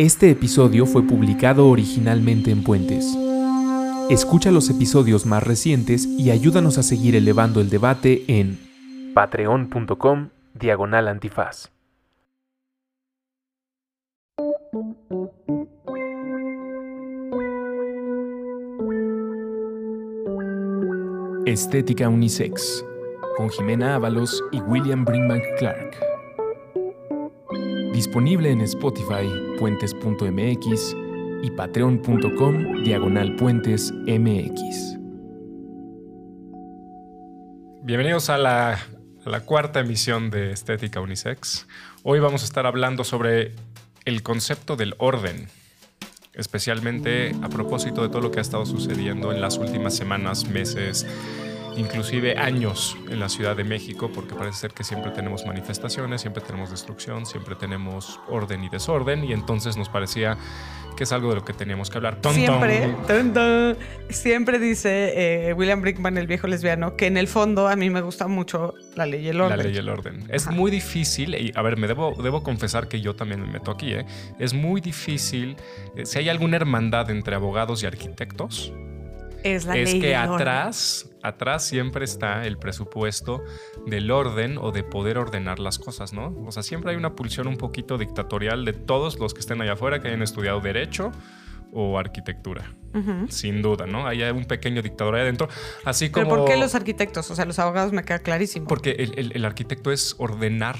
Este episodio fue publicado originalmente en Puentes. Escucha los episodios más recientes y ayúdanos a seguir elevando el debate en patreon.com diagonal antifaz. Estética Unisex, con Jimena Ábalos y William Brinkman Clark. Disponible en Spotify, puentes.mx y patreon.com diagonal puentes mx. Bienvenidos a la, a la cuarta emisión de Estética Unisex. Hoy vamos a estar hablando sobre el concepto del orden, especialmente a propósito de todo lo que ha estado sucediendo en las últimas semanas, meses, inclusive años en la Ciudad de México, porque parece ser que siempre tenemos manifestaciones, siempre tenemos destrucción, siempre tenemos orden y desorden, y entonces nos parecía que es algo de lo que teníamos que hablar. Ton, Siempre, ton. siempre dice eh, William Brickman, el viejo lesbiano, que en el fondo a mí me gusta mucho la ley y el orden. La ley y el orden. Es Ajá. muy difícil, y a ver, me debo, debo confesar que yo también me meto aquí, ¿eh? Es muy difícil, eh, si hay alguna hermandad entre abogados y arquitectos, Es la es ley que orden. atrás, atrás siempre está el presupuesto del orden o de poder ordenar las cosas, ¿no? O sea, siempre hay una pulsión un poquito dictatorial de todos los que estén allá afuera que hayan estudiado derecho o arquitectura. Sin duda, ¿no? Hay un pequeño dictador ahí adentro. Así como... Pero ¿por qué los arquitectos? O sea, los abogados me queda clarísimo. Porque el, el- el arquitecto es ordenar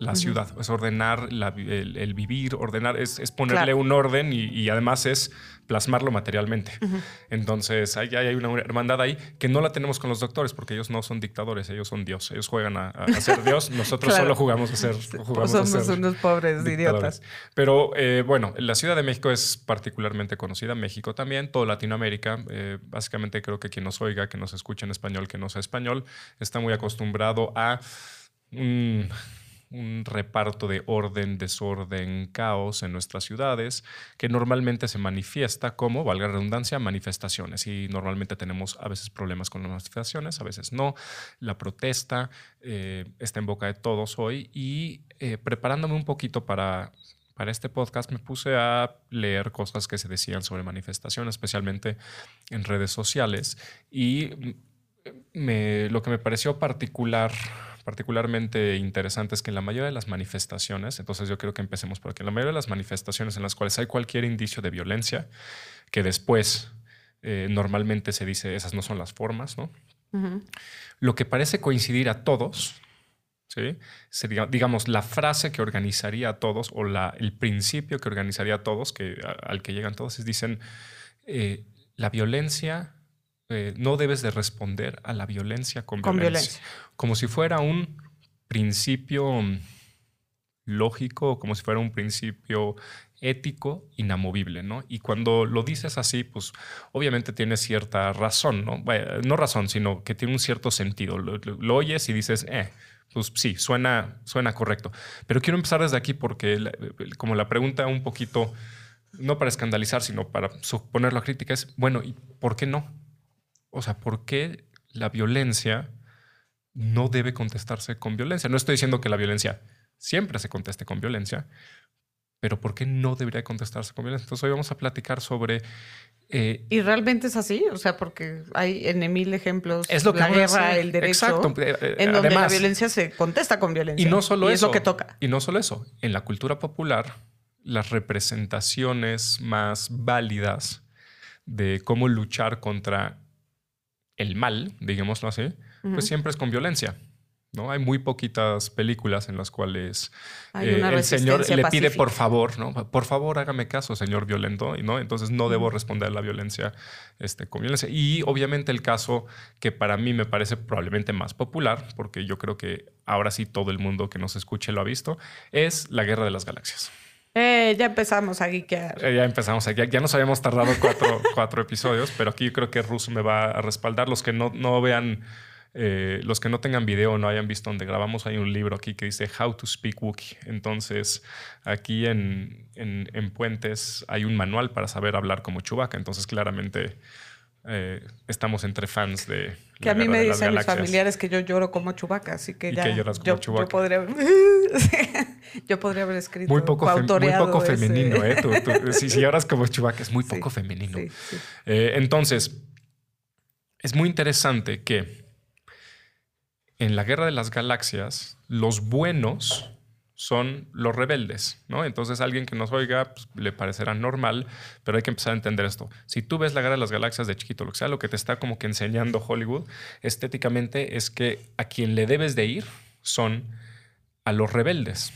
la ciudad, es ordenar la el, el vivir, ordenar, es, es ponerle Claro. un orden y, y además es plasmarlo materialmente. Entonces, hay, hay una hermandad ahí que no la tenemos con los doctores porque ellos no son dictadores, ellos son Dios, ellos juegan a, ser Dios, nosotros Claro. solo jugamos a ser, jugamos a Somos ser unos pobres idiotas. Pero eh, bueno, la Ciudad de México es particularmente conocida, México también, todo Latinoamérica. eh, básicamente creo que quien nos oiga, que nos escuche en español, que no sea español, está muy acostumbrado a un reparto de orden, desorden, caos en nuestras ciudades, que normalmente se manifiesta como, valga la redundancia, manifestaciones. Y normalmente tenemos a veces problemas con las manifestaciones, a veces no. La protesta eh, está en boca de todos hoy y eh, preparándome un poquito para, para este podcast me puse a leer cosas que se decían sobre manifestaciones, especialmente en redes sociales. Y mm, me- lo que me pareció particular, particularmente interesante es que en la mayoría de las manifestaciones, entonces yo creo que empecemos por aquí, en la mayoría de las manifestaciones en las cuales hay cualquier indicio de violencia, que después eh, normalmente se dice esas no son las formas, ¿no? Lo que parece coincidir a todos, ¿sí? Sería, digamos, la frase que organizaría a todos o la, el principio que organizaría a todos, que, a- al que llegan todos, es dicen, eh, la violencia, eh, no debes de responder a la violencia con, Con violencia. violencia. Como si fuera un principio lógico, como si fuera un principio ético inamovible, ¿no? Y cuando lo dices así, pues obviamente tiene cierta razón, ¿no? No razón, sino que tiene un cierto sentido. Lo, lo- lo oyes y dices, eh, pues sí, suena, suena correcto. Pero quiero empezar desde aquí porque la- como la pregunta un poquito, no para escandalizar, sino para suponer la crítica es, bueno, ¿y por qué no? O sea, ¿por qué la violencia no debe contestarse con violencia? No estoy diciendo que la violencia siempre se conteste con violencia, pero ¿por qué no debería contestarse con violencia? Entonces hoy vamos a platicar sobre... eh, ¿Y realmente es así? O sea, porque hay en mil ejemplos. es lo que la guerra, el derecho. Exacto. eh, eh, En donde además, la violencia se contesta con violencia. Y no solo Y eso. es lo que toca. Y no solo eso. En la cultura popular, las representaciones más válidas de cómo luchar contra el mal, digámoslo así, pues siempre es con violencia. ¿no? Hay muy poquitas películas en las cuales eh, el señor le pide por favor, ¿no? Por favor, hágame caso, señor violento, y no, entonces no debo responder a la violencia este, con violencia. Y obviamente el caso que para mí me parece probablemente más popular, porque yo creo que ahora sí todo el mundo que nos escuche lo ha visto, es la Guerra de las Galaxias. Eh, ya empezamos a geekear. Eh, ya empezamos aquí. Ya nos habíamos tardado cuatro, cuatro episodios, pero aquí yo creo que Rus me va a respaldar. Los que no, no vean, eh, los que no tengan video o no hayan visto donde grabamos, hay un libro aquí que dice How to Speak Wookiee. Entonces, aquí en, en, en Puentes hay un manual para saber hablar como Chewbacca. Entonces, claramente, eh, estamos entre fans de. Que la a mí me dicen mis familiares que yo lloro como chubaca, así que ¿Y ya. que lloras como yo, yo podría, yo podría haber escrito. Muy poco, muy poco ese- femenino, ¿eh? Tú- tú- si, si lloras como Chewbacca, es muy Sí, poco femenino. Sí, sí. Eh, entonces, es muy interesante que en la Guerra de las Galaxias, los buenos son los rebeldes, ¿no? Entonces, alguien que nos oiga pues, le parecerá normal, pero hay que empezar a entender esto. Si tú ves la Guerra de las Galaxias de chiquito, lo que sea, lo que te está como que enseñando Hollywood estéticamente es que a quien le debes de ir son a los rebeldes.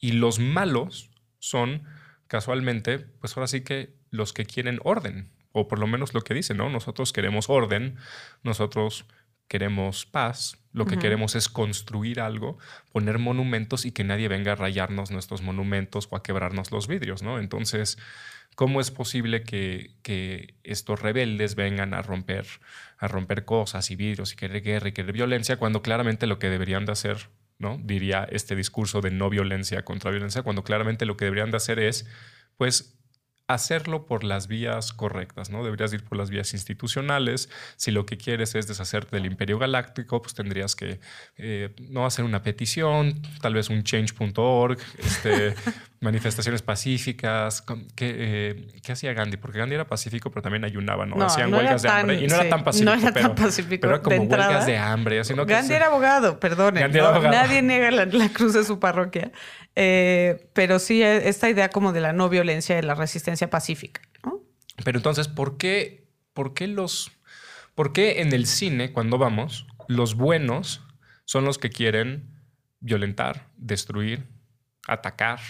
Y los malos son, casualmente, pues ahora sí que los que quieren orden, o por lo menos lo que dicen, ¿no? Nosotros queremos orden, nosotros queremos paz, lo que queremos es construir algo, poner monumentos y que nadie venga a rayarnos nuestros monumentos o a quebrarnos los vidrios, ¿no? Entonces, ¿cómo es posible que, que estos rebeldes vengan a romper, a romper cosas y vidrios y querer guerra y querer violencia cuando claramente lo que deberían de hacer, ¿no? Diría este discurso de no violencia contra violencia, cuando claramente lo que deberían de hacer es, pues, hacerlo por las vías correctas, ¿no? Deberías ir por las vías institucionales. Si lo que quieres es deshacerte del imperio galáctico, pues tendrías que eh, no hacer una petición, tal vez un change.org, este, manifestaciones pacíficas. ¿Qué, eh, qué hacía Gandhi? Porque Gandhi era pacífico, pero también ayunaba, ¿no? No, Hacían no huelgas de tan- hambre y no era tan pacífico. no era pero, tan pacífico pero era de como huelgas entrada. de hambre, así, ¿no? Que Gandhi se- era abogado, perdón. Gandhi era abogado. Nadie niega la, la cruz de su parroquia. Eh, pero sí, eh, esta idea como de la no violencia y la resistencia pacífica. ¿no? Pero entonces, ¿por qué, por qué los, por qué en el cine cuando vamos los buenos son los que quieren violentar, destruir, atacar,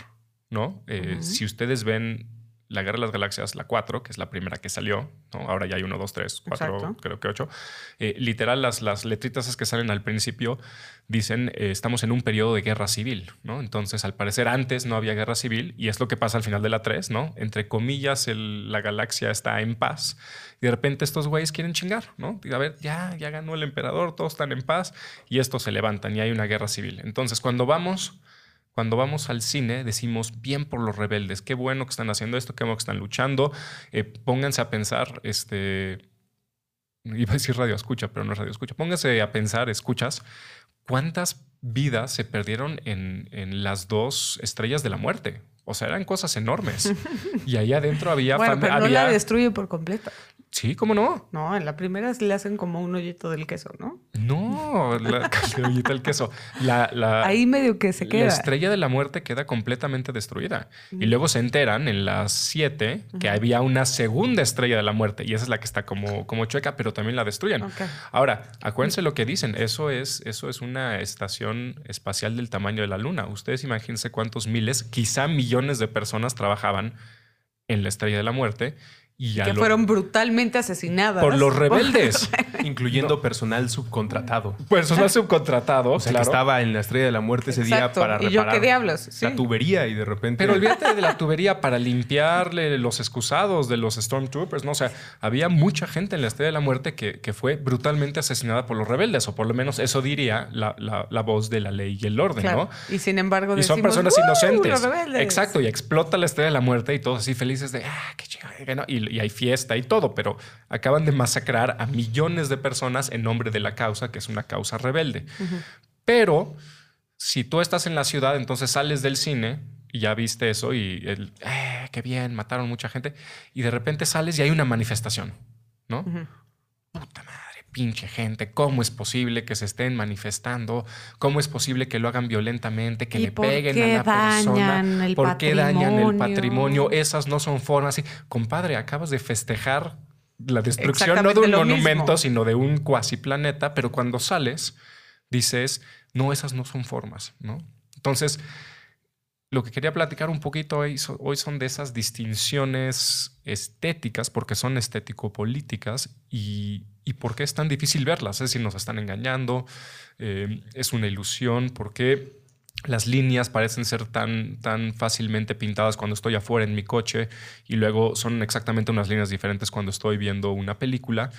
¿no? Eh. Si ustedes ven la Guerra de las Galaxias, la 4, que es la primera que salió, ¿no? Ahora ya hay 1, 2, 3, 4, Exacto. creo que 8. literal, las, las letritas esas que salen al principio dicen eh, estamos en un periodo de guerra civil, ¿no? Entonces, al parecer, antes no había guerra civil y es lo que pasa al final de la 3, ¿no? Entre comillas, el- la galaxia está en paz y de repente estos güeyes quieren chingar, ¿no? Y a ver, ya, ya ganó el emperador, todos están en paz y estos se levantan y hay una guerra civil. Entonces, cuando vamos cuando vamos al cine decimos bien por los rebeldes, qué bueno que están haciendo esto, qué bueno que están luchando. Eh, pónganse a pensar, este, iba a decir radio escucha, pero no es radio escucha. Pónganse a pensar, escuchas, cuántas vidas se perdieron en, en las dos estrellas de la muerte. O sea, eran cosas enormes. y ahí adentro había... Bueno, pero no había- la destruye por completo. Sí, ¿cómo no? No, en la primera le hacen como un hoyito del queso, ¿no? No, la calderillita del queso. La, la, Ahí medio que se La queda. estrella de la muerte queda completamente destruida. Y luego se enteran en las 7 que había una segunda estrella de la muerte y esa es la que está como, como chueca, pero también la destruyen. Ahora, acuérdense lo que dicen, eso es, eso es una estación espacial del tamaño de la Luna. Ustedes imagínense cuántos miles, quizá millones de personas trabajaban en la estrella de la muerte y Que lo- fueron brutalmente asesinadas. por los rebeldes. Incluyendo personal subcontratado. Personal subcontratado, O sea, claro. que estaba en la estrella de la muerte ese Exacto. día para ¿Y yo reparar qué diablos? Sí. la tubería y de repente... Pero olvídate de la tubería para limpiarle los excusados de los Stormtroopers, ¿no? O sea, había mucha gente en la Estrella de la Muerte que, que fue brutalmente asesinada por los rebeldes, o por lo menos eso diría la, la- la voz de la ley y el orden, Claro. ¿no? Y sin embargo, Y son personas "¡Uh, inocentes. los rebeldes!". Exacto, y explota la Estrella de la Muerte y todos así felices de, ah, qué chingada, que no". y, y hay fiesta y todo, pero acaban de masacrar a millones de personas en nombre de la causa, que es una causa rebelde. Pero si tú estás en la ciudad, entonces sales del cine y ya viste eso y el, eh, qué bien, mataron mucha gente, y de repente sales y hay una manifestación, ¿no? Puta madre, pinche gente, ¿cómo es posible que se estén manifestando? ¿Cómo es posible que lo hagan violentamente, que ¿Y le peguen a la persona? el ¿Por qué dañan el patrimonio? patrimonio? Esas no son formas. Compadre, acabas de festejar la destrucción no de un monumento, mismo. sino de un cuasi planeta, pero cuando sales dices, no, esas no son formas, ¿no? Entonces, lo que quería platicar un poquito hoy, hoy son de esas distinciones estéticas, porque son estético-políticas, y, y por qué es tan difícil verlas. Es decir, nos están engañando, eh, es una ilusión, por qué las líneas parecen ser tan, tan fácilmente pintadas cuando estoy afuera en mi coche y luego son exactamente unas líneas diferentes cuando estoy viendo una película.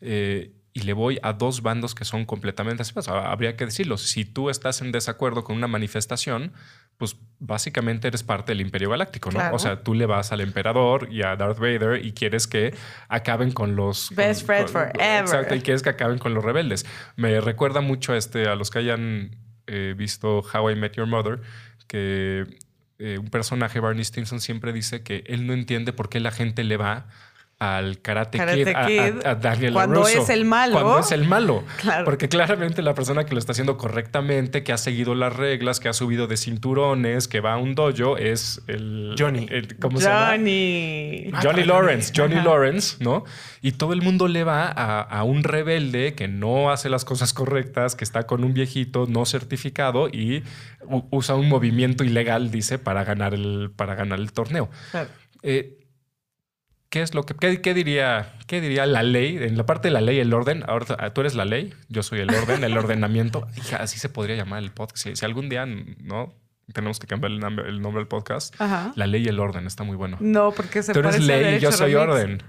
eh, y le voy a dos bandos que son completamente así. Pues, habría que decirlo. Si tú estás en desacuerdo con una manifestación, pues básicamente eres parte del Imperio Galáctico, ¿no? Claro. O sea, tú le vas al Emperador y a Darth Vader y quieres que acaben con los... Best friend forever. Exacto, y quieres que acaben con los rebeldes. Me recuerda mucho a, este, a los que hayan eh, visto How I Met Your Mother, que eh, un personaje, Barney Stinson, siempre dice que él no entiende por qué la gente le va al Karate, Karate Kid, a- a- Daniel cuando LaRusso. es el malo. Cuando es el malo. Claro. Porque claramente la persona que lo está haciendo correctamente, que ha seguido las reglas, que ha subido de cinturones, que va a un dojo, es el... Johnny. el- ¿Cómo se llama? Johnny. Johnny Lawrence, Johnny Ajá. Lawrence, ¿no? Y todo el mundo le va a, a un rebelde que no hace las cosas correctas, que está con un viejito no certificado y usa un movimiento ilegal, dice, para ganar el, para ganar el torneo. Claro. Eh, ¿Qué es lo que qué, qué diría qué diría la ley en la parte de la ley el orden? Ahora tú eres la ley, yo soy el orden, el ordenamiento. Hija, así se podría llamar el podcast. Si, si algún día no tenemos que cambiar el nombre, el nombre del podcast, Ajá. la ley y el orden está muy bueno. No, porque se Tú eres parece a ley y Derecho yo soy Remix, orden.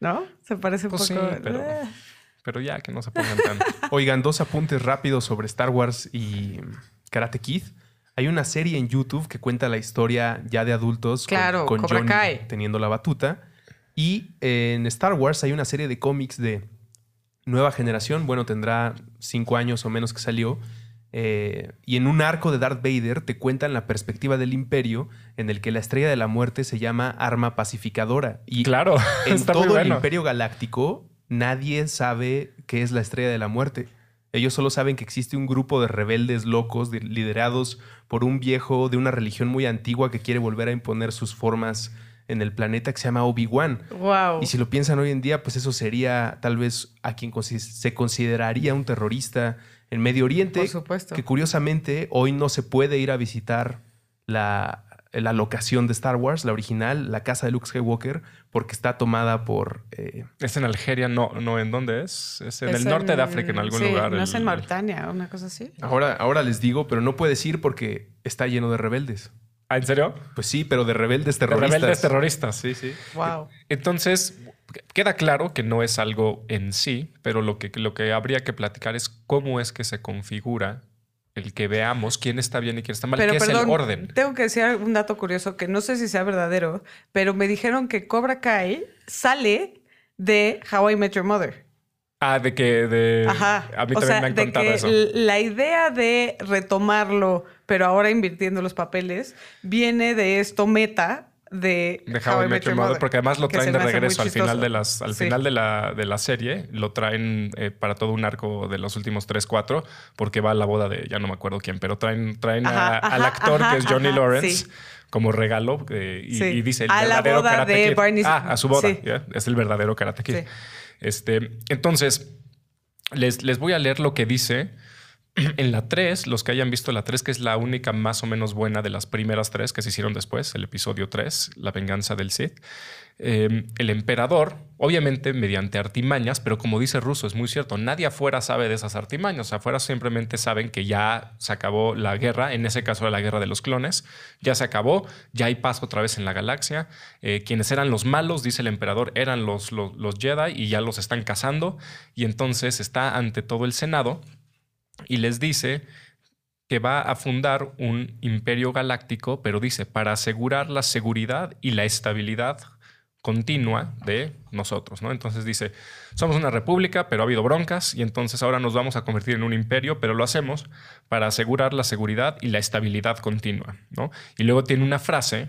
¿No? Se parece un Pues poco. sí, pero- Eh. Pero ya que no se pongan tan. Oigan, dos apuntes rápidos sobre Star Wars y Karate Kid. Hay una serie en YouTube que cuenta la historia ya de adultos con- Claro, con, Cobra Johnny Kai. teniendo la batuta. Y en Star Wars hay una serie de cómics de nueva generación. Bueno, tendrá cinco años o menos que salió. Eh, y en un arco de Darth Vader te cuentan la perspectiva del imperio en el que la estrella de la muerte se llama arma pacificadora. Y Claro, en todo el bueno. Imperio Galáctico, nadie sabe qué es la Estrella de la Muerte. Ellos solo saben que existe un grupo de rebeldes locos de- liderados por un viejo de una religión muy antigua que quiere volver a imponer sus formas en el planeta que se llama Obi-Wan. Wow. Y si lo piensan hoy en día, pues eso sería tal vez a quien se consideraría un terrorista en Medio Oriente. Por supuesto. Que curiosamente hoy no se puede ir a visitar la, la locación de Star Wars, la original, la casa de Luke Skywalker, porque está tomada por... eh, Es en Algeria, no, no en dónde es. Es en Es el norte de África, en algún sí, lugar. No es en Mauritania, una cosa así. ahora, ahora les digo, pero no puedes ir porque está lleno de rebeldes. ¿Ah, ¿En serio? Pues sí, pero de rebeldes De terroristas. rebeldes terroristas. Sí, sí. Wow. Entonces, queda claro que no es algo en sí, pero lo que, lo que habría que platicar es cómo es que se configura el que veamos quién está bien y quién está mal, Pero qué es el orden. tengo que decir un dato curioso que no sé si sea verdadero, pero me dijeron que Cobra Kai sale de How I Met Your Mother. Ah, de que de Ajá. a mí o también sea, me han de contado que eso. la idea de retomarlo, pero ahora invirtiendo los papeles, viene de esto meta de, De How I Met Your Mother, porque además lo traen de regreso al final de las, al Sí. final de la, de la serie, lo traen eh, para todo un arco de los últimos 3, 4, porque va a la boda de ya no me acuerdo quién, pero traen, traen a- Ajá, al actor ajá, que es Johnny Lawrence. sí. Como regalo eh, y, Sí. y dice el A la verdadero boda Karate de Kid. Barney- Ah, a su boda. Es el verdadero Karate Kid. Este, entonces, les, les voy a leer lo que dice en la 3, los que hayan visto la 3, que es la única más o menos buena de las primeras tres que se hicieron después, el episodio 3, La venganza del Sith. Eh, el emperador, obviamente mediante artimañas, pero como dice Russo, es muy cierto, nadie afuera sabe de esas artimañas. Afuera simplemente saben que ya se acabó la guerra, en ese caso la guerra de los clones, ya se acabó, ya hay paz otra vez en la galaxia. Eh, quienes eran los malos, dice el emperador, eran los, los, los Jedi y ya los están cazando. Y entonces está ante todo el Senado y les dice que va a fundar un imperio galáctico, pero dice, para asegurar la seguridad y la estabilidad continua de nosotros, ¿no? Entonces dice, somos una república, pero ha habido broncas y entonces ahora nos vamos a convertir en un imperio, pero lo hacemos para asegurar la seguridad y la estabilidad continua, ¿no? Y luego tiene una frase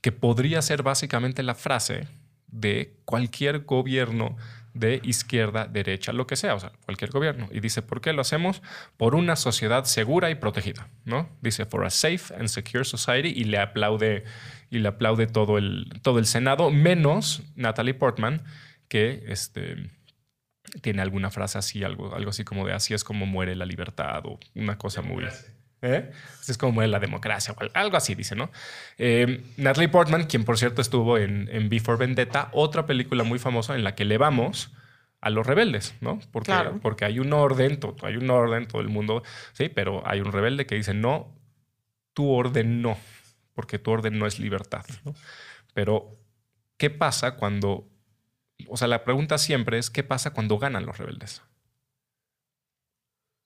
que podría ser básicamente la frase de cualquier gobierno de izquierda, derecha, lo que sea, o sea, cualquier gobierno. Y dice, ¿por qué lo hacemos? Por una sociedad segura y protegida, ¿no? Dice, for a safe and secure society y le aplaude y le aplaude todo el, todo el Senado, menos Natalie Portman, que este, tiene alguna frase así, algo, algo así como de así es como muere la libertad o una cosa muy... ¿Eh? Es como la democracia, o al- algo así dice, ¿no? Eh, Natalie Portman, quien por cierto estuvo en, en Before Vendetta, otra película muy famosa en la que le vamos a los rebeldes, ¿no? Porque, Claro. porque hay un orden, to- hay un orden, todo el mundo, sí, pero hay un rebelde que dice, no, tu orden no, porque tu orden no es libertad, ¿no? Pero, ¿qué pasa cuando, o sea, la pregunta siempre es, ¿qué pasa cuando ganan los rebeldes?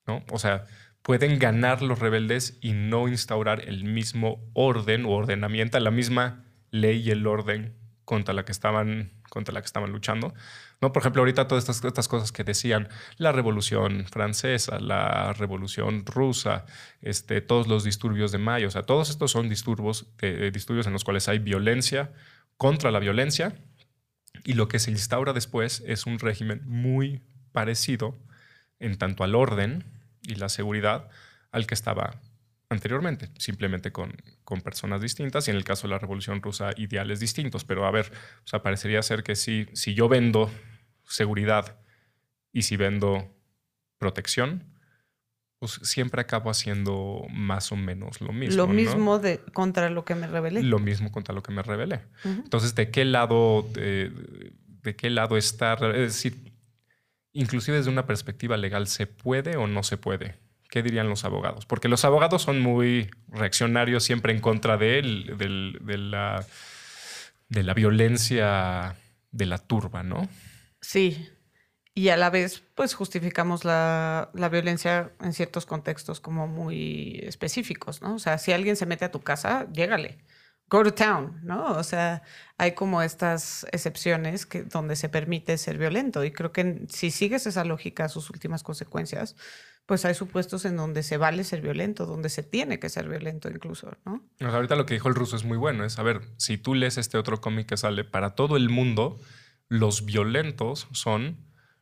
¿No? O sea, pueden ganar los rebeldes y no instaurar el mismo orden o ordenamiento, la misma ley y el orden contra la que estaban, contra la que estaban luchando. ¿No? Por ejemplo, ahorita todas estas, estas, cosas que decían, la revolución francesa, la revolución rusa, este, todos los disturbios de mayo, o sea, todos estos son disturbios, eh, disturbios en los cuales hay violencia contra la violencia y lo que se instaura después es un régimen muy parecido en tanto al orden y la seguridad al que estaba anteriormente, simplemente con, con, personas distintas y en el caso de la Revolución Rusa ideales distintos. Pero a ver, o sea, parecería ser que si, si yo vendo seguridad y si vendo protección, pues siempre acabo haciendo más o menos lo mismo. Lo mismo de, contra lo que me rebelé. Lo mismo contra lo que me rebelé. Entonces, ¿de qué lado, de, de qué lado estar? Es decir, inclusive desde una perspectiva legal, ¿se puede o no se puede? ¿Qué dirían los abogados? Porque los abogados son muy reaccionarios siempre en contra de, él, de, la, de la violencia de la turba, ¿no? Sí. Y a la vez, pues justificamos la, la, violencia en ciertos contextos como muy específicos, ¿no? O sea, si alguien se mete a tu casa, llégale. Go to town, ¿no? O sea, hay como estas excepciones que, donde se permite ser violento. Y creo que si sigues esa lógica, sus últimas consecuencias, pues hay supuestos en donde se vale ser violento, donde se tiene que ser violento incluso, ¿no? ahorita lo que dijo el ruso es muy bueno, es, a ver, si tú lees este otro cómic que sale, para todo el mundo, los violentos son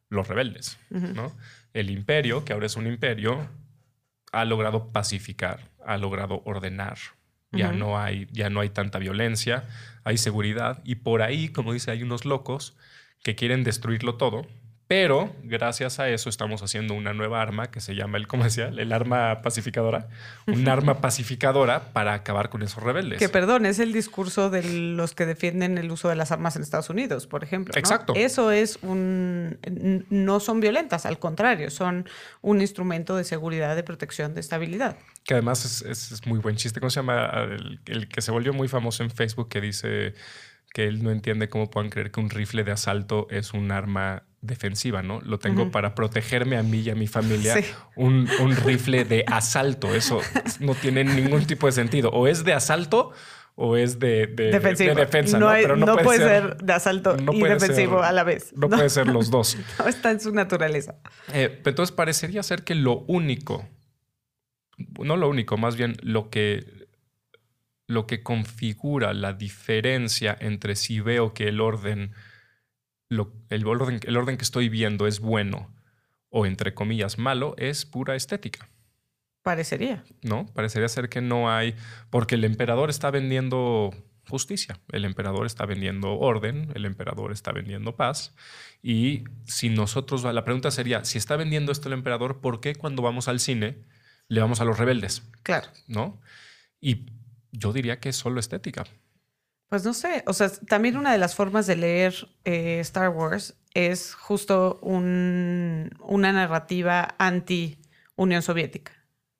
los rebeldes, ¿no? El imperio, que ahora es un imperio, ha logrado pacificar, ha logrado ordenar. Ya, no hay, ya no hay tanta violencia, hay seguridad y por ahí, como dice, hay unos locos que quieren destruirlo todo pero gracias a eso estamos haciendo una nueva arma que se llama el, ¿cómo decía? El arma pacificadora. Un arma pacificadora para acabar con esos rebeldes. Que perdón, es el discurso de los que defienden el uso de las armas en Estados Unidos, por ejemplo. Exacto. Eso es un. No son violentas, al contrario, son un instrumento de seguridad, de protección, de estabilidad. Que además es, muy buen chiste. ¿Cómo se llama? el que se volvió muy famoso en Facebook que dice que él no entiende cómo puedan creer que un rifle de asalto es un arma defensiva, ¿no? Lo tengo para protegerme a mí y a mi familia. Un, rifle de asalto, eso no tiene ningún tipo de sentido. O es de asalto o es de, defensa. No, Pero no, puede, ser, de asalto y defensivo a la vez. No, puede ser los dos. no está en su naturaleza. Eh, entonces parecería ser que lo único, no lo único, más bien lo que lo que configura la diferencia entre si veo que el orden, el, orden, el orden que estoy viendo es bueno o entre comillas malo, es pura estética. Parecería. No, parecería ser que no hay, porque el emperador está vendiendo justicia, el emperador está vendiendo orden, el emperador está vendiendo paz. Y si nosotros, la pregunta sería, si está vendiendo esto el emperador, ¿por qué cuando vamos al cine le vamos a los rebeldes? Claro. ¿No? Y yo diría que es solo estética. Pues no sé, o sea, también una de las formas de leer eh, Star Wars es justo una narrativa anti-Unión Soviética,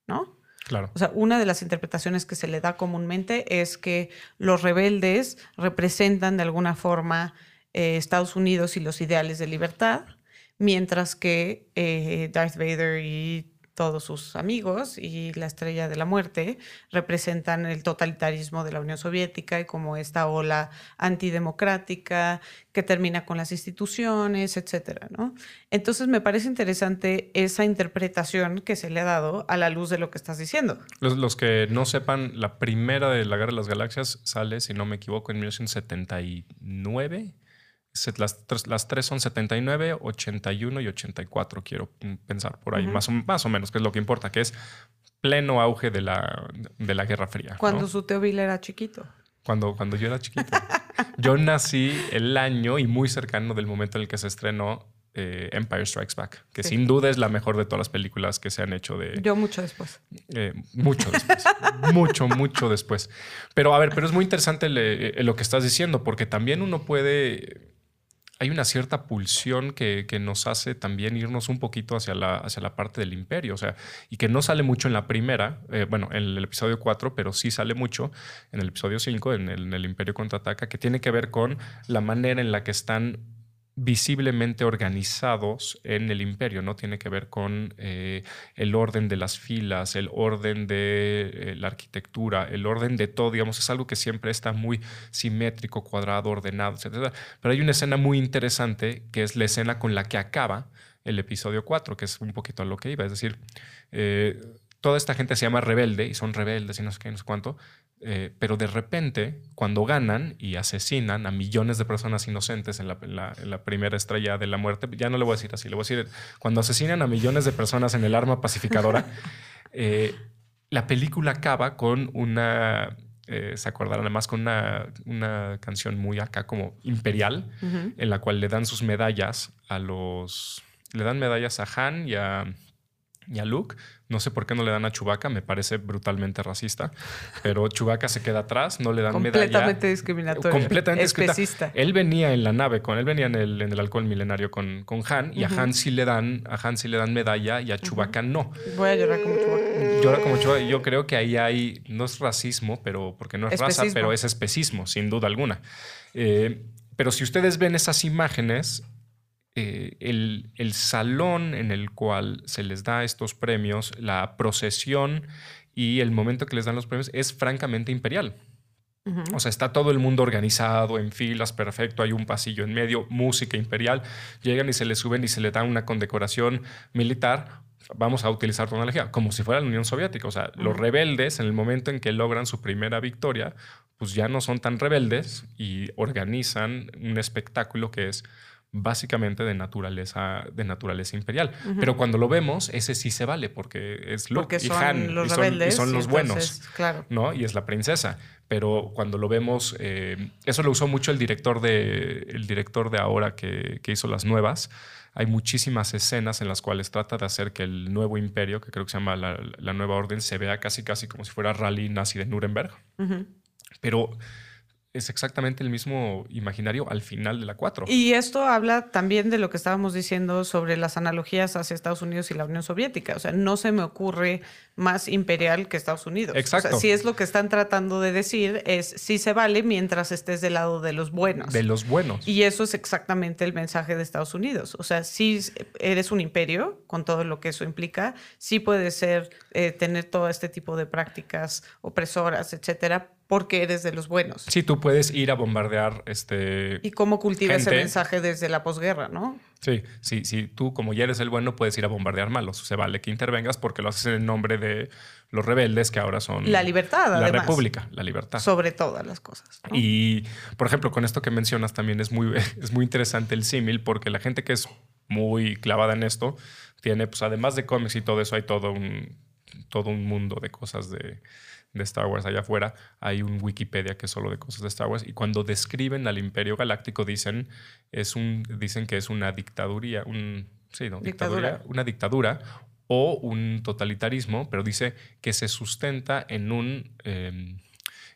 ¿no? Claro. O sea, una de las interpretaciones que se le da comúnmente es que los rebeldes representan de alguna forma eh, Estados Unidos y los ideales de libertad, mientras que eh, Darth Vader y todos sus amigos y la estrella de la muerte representan el totalitarismo de la Unión Soviética y como esta ola antidemocrática que termina con las instituciones, etcétera, ¿no? Entonces me parece interesante esa interpretación que se le ha dado a la luz de lo que estás diciendo. Los, los que no sepan, la primera de la Guerra de las Galaxias sale, si no me equivoco, en 1979 las, las, tres son 79, 81 y 84, quiero pensar por ahí, más, o, más o menos, que es lo que importa, que es pleno auge de la, de la Guerra Fría. Cuando su su Bill era chiquito. Cuando, cuando yo era chiquito. yo nací el año y muy cercano del momento en el que se estrenó eh, Empire Strikes Back, que sin duda es la mejor de todas las películas que se han hecho de... Yo mucho después. Eh, mucho después. mucho, mucho después. Pero a ver, pero es muy interesante eh, lo que estás diciendo, porque también uno puede hay una cierta pulsión que, nos hace también irnos un poquito hacia la, hacia la parte del imperio, o sea, y que no sale mucho en la primera, eh, bueno, en el episodio 4, pero sí sale mucho en el episodio 5, en el, en el imperio contraataca, que tiene que ver con la manera en la que están visiblemente organizados en el imperio, ¿no? Tiene que ver con eh, el orden de las filas, el orden de eh, la arquitectura, el orden de todo, digamos, es algo que siempre está muy simétrico, cuadrado, ordenado, etc. Pero hay una escena muy interesante que es la escena con la que acaba el episodio 4, que es un poquito a lo que iba, es decir, eh, toda esta gente se llama rebelde y son rebeldes y no sé qué, no sé cuánto, eh, pero de repente, cuando ganan y asesinan a millones de personas inocentes en la, primera estrella de la muerte, ya no le voy a decir así, le voy a decir, cuando asesinan a millones de personas en el arma pacificadora, eh, la película acaba con una, eh, se acordarán además con una, una, canción muy acá como imperial, en la cual le dan sus medallas a los, le dan medallas a Han y a y a Luke. No sé por qué no le dan a Chewbacca, me parece brutalmente racista, pero Chewbacca se queda atrás, no le dan medalla. Completamente discriminatorio. Completamente especista. Él venía en la nave con él venía en el, en el alcohol milenario con, con Han y a Han sí le dan a Han sí le dan medalla y a Chewbacca no. Voy a llorar como Chewbacca. Llora como Chewbacca. Yo creo que ahí hay no es racismo, pero porque no es raza, pero es especismo, sin duda alguna. Eh, pero si ustedes ven esas imágenes, eh, el, salón en el cual se les da estos premios, la procesión y el momento que les dan los premios es francamente imperial. O sea, está todo el mundo organizado en filas, perfecto, hay un pasillo en medio, música imperial, llegan y se les suben y se les da una condecoración militar. Vamos a utilizar tu analogía, como si fuera la Unión Soviética. O sea, los rebeldes, en el momento en que logran su primera victoria, pues ya no son tan rebeldes y organizan un espectáculo que es básicamente de naturaleza, de naturaleza imperial. Pero cuando lo vemos, ese sí se vale, porque es Luke y Han, los y, son, y son los buenos, claro. ¿no? Y es la princesa. Pero cuando lo vemos, eh, eso lo usó mucho el director de, el director de ahora que, que, hizo las nuevas. Hay muchísimas escenas en las cuales trata de hacer que el nuevo imperio, que creo que se llama la, la nueva orden, se vea casi casi como si fuera rally nazi de Nuremberg. Pero es exactamente el mismo imaginario al final de la 4. Y esto habla también de lo que estábamos diciendo sobre las analogías hacia Estados Unidos y la Unión Soviética. O sea, no se me ocurre más imperial que Estados Unidos. Exacto. si es lo que están tratando de decir, es si se vale mientras estés del lado de los buenos. De los buenos. Y eso es exactamente el mensaje de Estados Unidos. O sea, si eres un imperio, con todo lo que eso implica, sí puede ser eh, tener todo este tipo de prácticas opresoras, etcétera, porque eres de los buenos. Sí, tú puedes ir a bombardear este. Y cómo cultiva ese mensaje desde la posguerra, ¿no? Sí, sí, sí. Tú, como ya eres el bueno, puedes ir a bombardear malos. Se vale que intervengas porque lo haces en nombre de los rebeldes que ahora son. La libertad, La república, la libertad. Sobre todas las cosas. Y, por ejemplo, con esto que mencionas también es muy, es muy interesante el símil porque la gente que es muy clavada en esto tiene, pues además de cómics y todo eso, hay todo un, todo un mundo de cosas de de Star Wars allá afuera, hay un Wikipedia que es solo de cosas de Star Wars y cuando describen al Imperio Galáctico dicen, es un, dicen que es una dictaduría, un, sí, no, dictadura. una dictadura o un totalitarismo, pero dice que se sustenta en un em,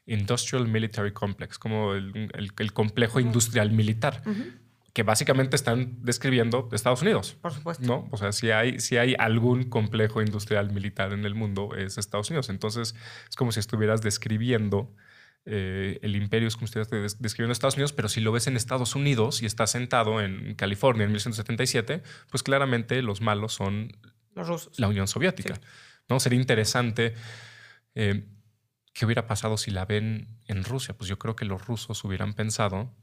Industrial Military Complex, como el, complejo industrial militar que básicamente están describiendo Estados Unidos. Por supuesto. ¿no? O sea, si hay, si hay algún complejo industrial militar en el mundo, es Estados Unidos. Entonces, es como si estuvieras describiendo eh, el imperio, es como si estuvieras describiendo Estados Unidos, pero si lo ves en Estados Unidos y está sentado en California en 1977, pues claramente los malos son los rusos. la Unión Soviética. ¿no? Sería interesante. Eh, ¿Qué hubiera pasado si la ven en Rusia? Pues yo creo que los rusos hubieran pensado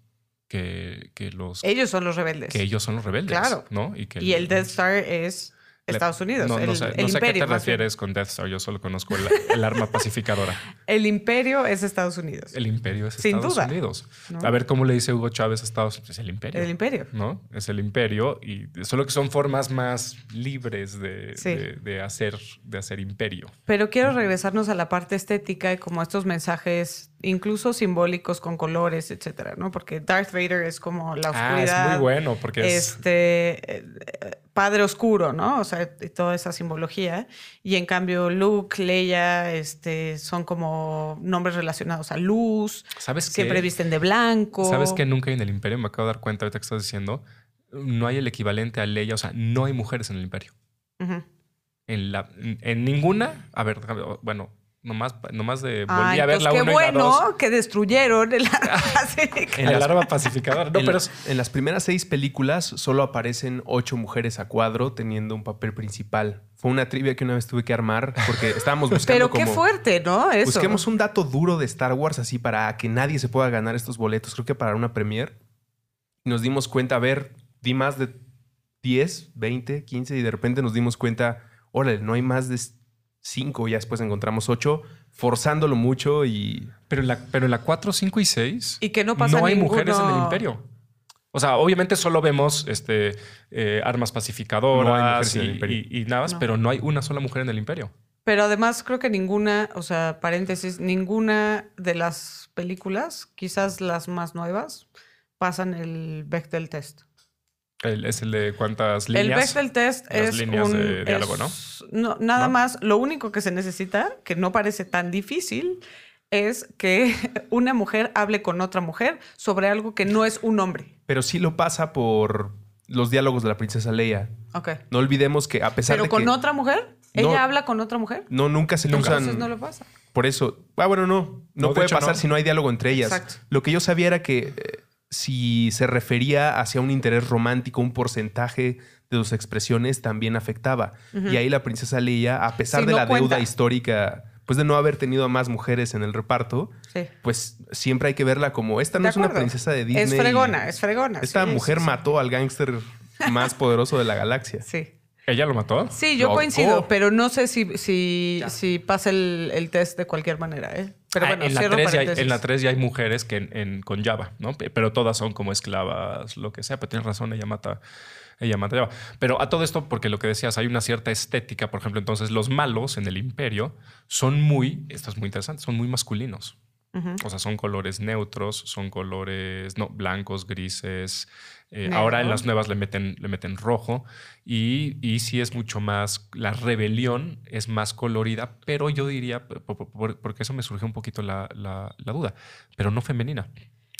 que, los... Ellos son los rebeldes. Que ellos son los rebeldes. Claro. ¿no? Y, que y el Death Star es Estados Unidos. No, el, sé, no sé a qué te refieres con Death Star, yo solo conozco el, arma pacificadora. El imperio es Estados Unidos. El imperio es Estados Unidos. A ver cómo le dice Hugo Chávez a Estados Unidos. Es el imperio. El imperio. ¿No? Es el imperio y solo que son formas más libres de, de, hacer, de hacer imperio. Pero quiero regresarnos a la parte estética y como estos mensajes incluso simbólicos con colores, etcétera, ¿no? Porque Darth Vader es como la oscuridad. Ah, es muy bueno porque es... Este, eh, padre oscuro, ¿no? O sea, toda esa simbología. Y en cambio Luke, Leia, este, son como nombres relacionados a luz. ¿Sabes Siempre visten de blanco. ¿Sabes que nunca hay en el Imperio? Me acabo de dar cuenta ahorita que estás diciendo. No hay el equivalente a Leia, o sea, no hay mujeres en el Imperio. En, la, en ninguna, a ver, bueno, Nomás, nomás de Ay, volví a ver pues la qué 1 y la 2. bueno que destruyeron el En el arma pacificadora. No, en, pero las, en las primeras seis películas solo aparecen ocho mujeres a cuadro teniendo un papel principal. Fue una trivia que una vez tuve que armar porque estábamos buscando Pero qué como... fuerte, ¿no? Eso. Busquemos un dato duro de Star Wars así para que nadie se pueda ganar estos boletos. Creo que para una premier. Nos dimos cuenta, a ver, di más de 10, 20, 15 y de repente nos dimos cuenta, órale, no hay más de 5, ya después encontramos 8, forzándolo mucho y... Pero en la, pero en la 4, 5 y 6 Y que no pasa hay ninguno- mujeres en el imperio. O sea, obviamente solo vemos este, eh, armas No hay pacificadoras y, imperio. y- y nada más, No. pero no hay una sola mujer en el imperio. Pero además creo que ninguna, o sea, paréntesis, ninguna de las películas, quizás las más nuevas, pasan el Bechdel test. El- es el de cuántas El líneas. Bechdel test Las es líneas un de diálogo, es- no, nada ¿No? más, lo único que se necesita, que no parece tan difícil, es que una mujer hable con otra mujer sobre algo que no es un hombre. Pero sí lo pasa por los diálogos de la princesa Leia. Ok. No olvidemos que a pesar Pero de con que... otra mujer, No. ella habla con otra mujer. No, nunca se le usan... Entonces no lo pasa. Por eso, ah, bueno, no, no, No, de puede hecho, pasar no. si no hay diálogo entre ellas. Exacto. Lo que yo sabía era que eh, si se refería hacia un interés romántico, un porcentaje de sus expresiones también afectaba. Y ahí la princesa Leia, a pesar Sí, de no la cuenta. deuda histórica, pues de no haber tenido a más mujeres en el reparto, Sí. pues siempre hay que verla como esta no De es una princesa de Disney. Es fregona, es fregona. Esta sí, mujer mató al gángster más poderoso de la galaxia. Sí. ¿Ella lo mató? Sí, yo coincido, pero no sé si, si, si pasa el, el test de cualquier manera. ¿eh? Pero Ah, bueno, en, la cierro 3 ya hay, en la 3 ya hay mujeres que en, en- con Java, ¿no? Pe- Pero todas son como esclavas, lo que sea. Pero tienes razón, ella mata, ella mata a Java. Pero a todo esto, porque lo que decías, hay una cierta estética. Por ejemplo, entonces los malos en el imperio son muy, esto es muy interesante, son muy masculinos. O sea, son colores neutros, son colores no, blancos, grises. Eh, ahora en las nuevas le meten, le meten rojo. Y, y sí es mucho más. La rebelión es más colorida, pero yo diría, por- por- por- porque eso me surgió un poquito la, la- la duda, pero no femenina.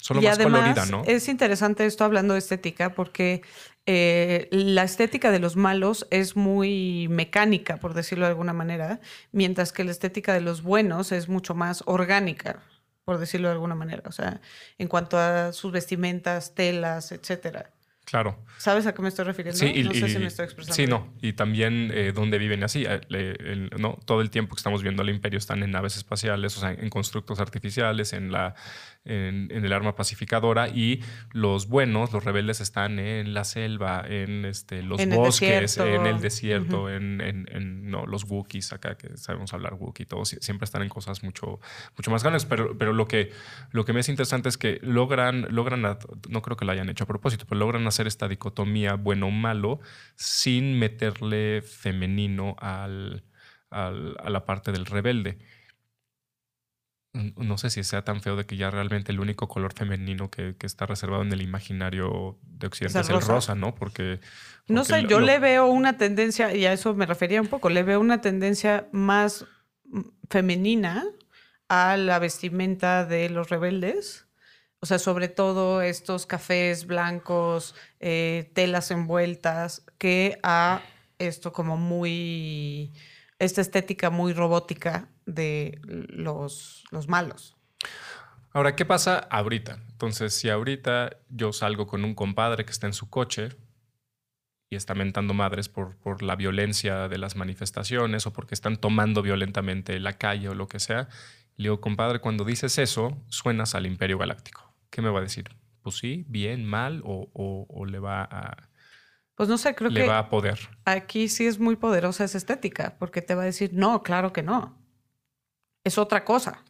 Solo y más además colorida, ¿no? es interesante esto hablando de estética porque eh, la estética de los malos es muy mecánica, por decirlo de alguna manera, mientras que la estética de los buenos es mucho más orgánica, por decirlo de alguna manera. O sea, en cuanto a sus vestimentas, telas, etcétera. Claro. ¿Sabes a qué me estoy refiriendo? Sí, y, no sé y- si me estoy expresando. Sí, bien. no. Y también eh, dónde viven y así. Eh, el- no, todo el tiempo que estamos viendo al imperio están en naves espaciales, o sea, en constructos artificiales, en, la, en, en el arma pacificadora. Y los buenos, los rebeldes, están en la selva, en este, los En bosques, en el desierto, en, en- en, no, los Wookiees acá, que sabemos hablar Wookiee, todos sie- siempre están en cosas mucho, mucho más grandes. Pero, pero lo, que, lo que me es interesante es que logran, logran, no creo que lo hayan hecho a propósito, pero logran hacer esta dicotomía bueno o malo sin meterle femenino al, al- a la parte del rebelde. No sé si sea tan feo de que ya realmente el único color femenino que, que está reservado en el imaginario de Occidente ¿Es el rosa? rosa, ¿no? Porque. No sé, yo lo- le veo una tendencia, y a eso me refería un poco, le veo una tendencia más mm, femenina a la vestimenta de los rebeldes. O sea, sobre todo estos cafés blancos, eh, telas envueltas, que a esto como muy, esta estética muy robótica de los, los malos. Ahora, ¿qué pasa ahorita? Entonces, si ahorita yo salgo con un compadre que está en su coche y está mentando madres por, por la violencia de las manifestaciones o porque están tomando violentamente la calle o lo que sea, le digo, compadre, cuando dices eso, suenas al Imperio Galáctico. ¿Qué me va a decir? Pues sí, bien, mal o, o- o le va a, Pues no sé, creo le que va a poder. aquí sí es muy poderosa esa estética, porque te va a decir, no, claro que no. Es otra cosa.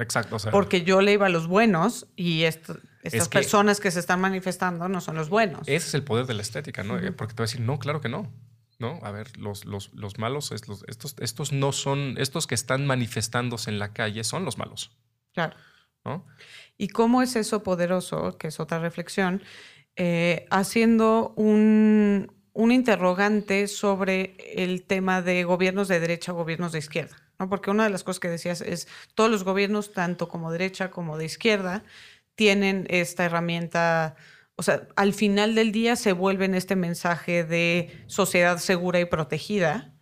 exacto. o sea, Porque yo le iba a los buenos y esto- estas Es que- personas que se están manifestando no son los buenos. Ese es el poder de la estética, ¿no? Porque te va a decir, no, claro que no. No, a ver, los, los, los malos, es los- estos, estos no son, estos que están manifestándose en la calle son los malos, Claro. ¿no? ¿Y cómo es eso poderoso? Que es otra reflexión, eh, haciendo un, un interrogante sobre el tema de gobiernos de derecha o gobiernos de izquierda. Porque una de las cosas que decías es, todos los gobiernos, tanto como derecha como de izquierda, tienen esta herramienta, o sea, al final del día se vuelven este mensaje de sociedad segura y protegida,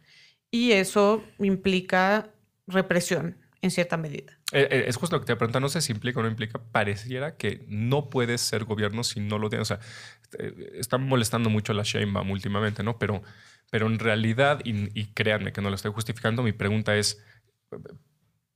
y eso implica represión en cierta medida. Eh, eh, es justo lo que te pregunta, no sé si implica o no implica, pareciera que no puedes ser gobierno si no lo tienes. O sea, eh, están molestando mucho a la Sheinbaum últimamente, ¿no? Pero, pero en realidad, y, y créanme que no lo estoy justificando, mi pregunta es,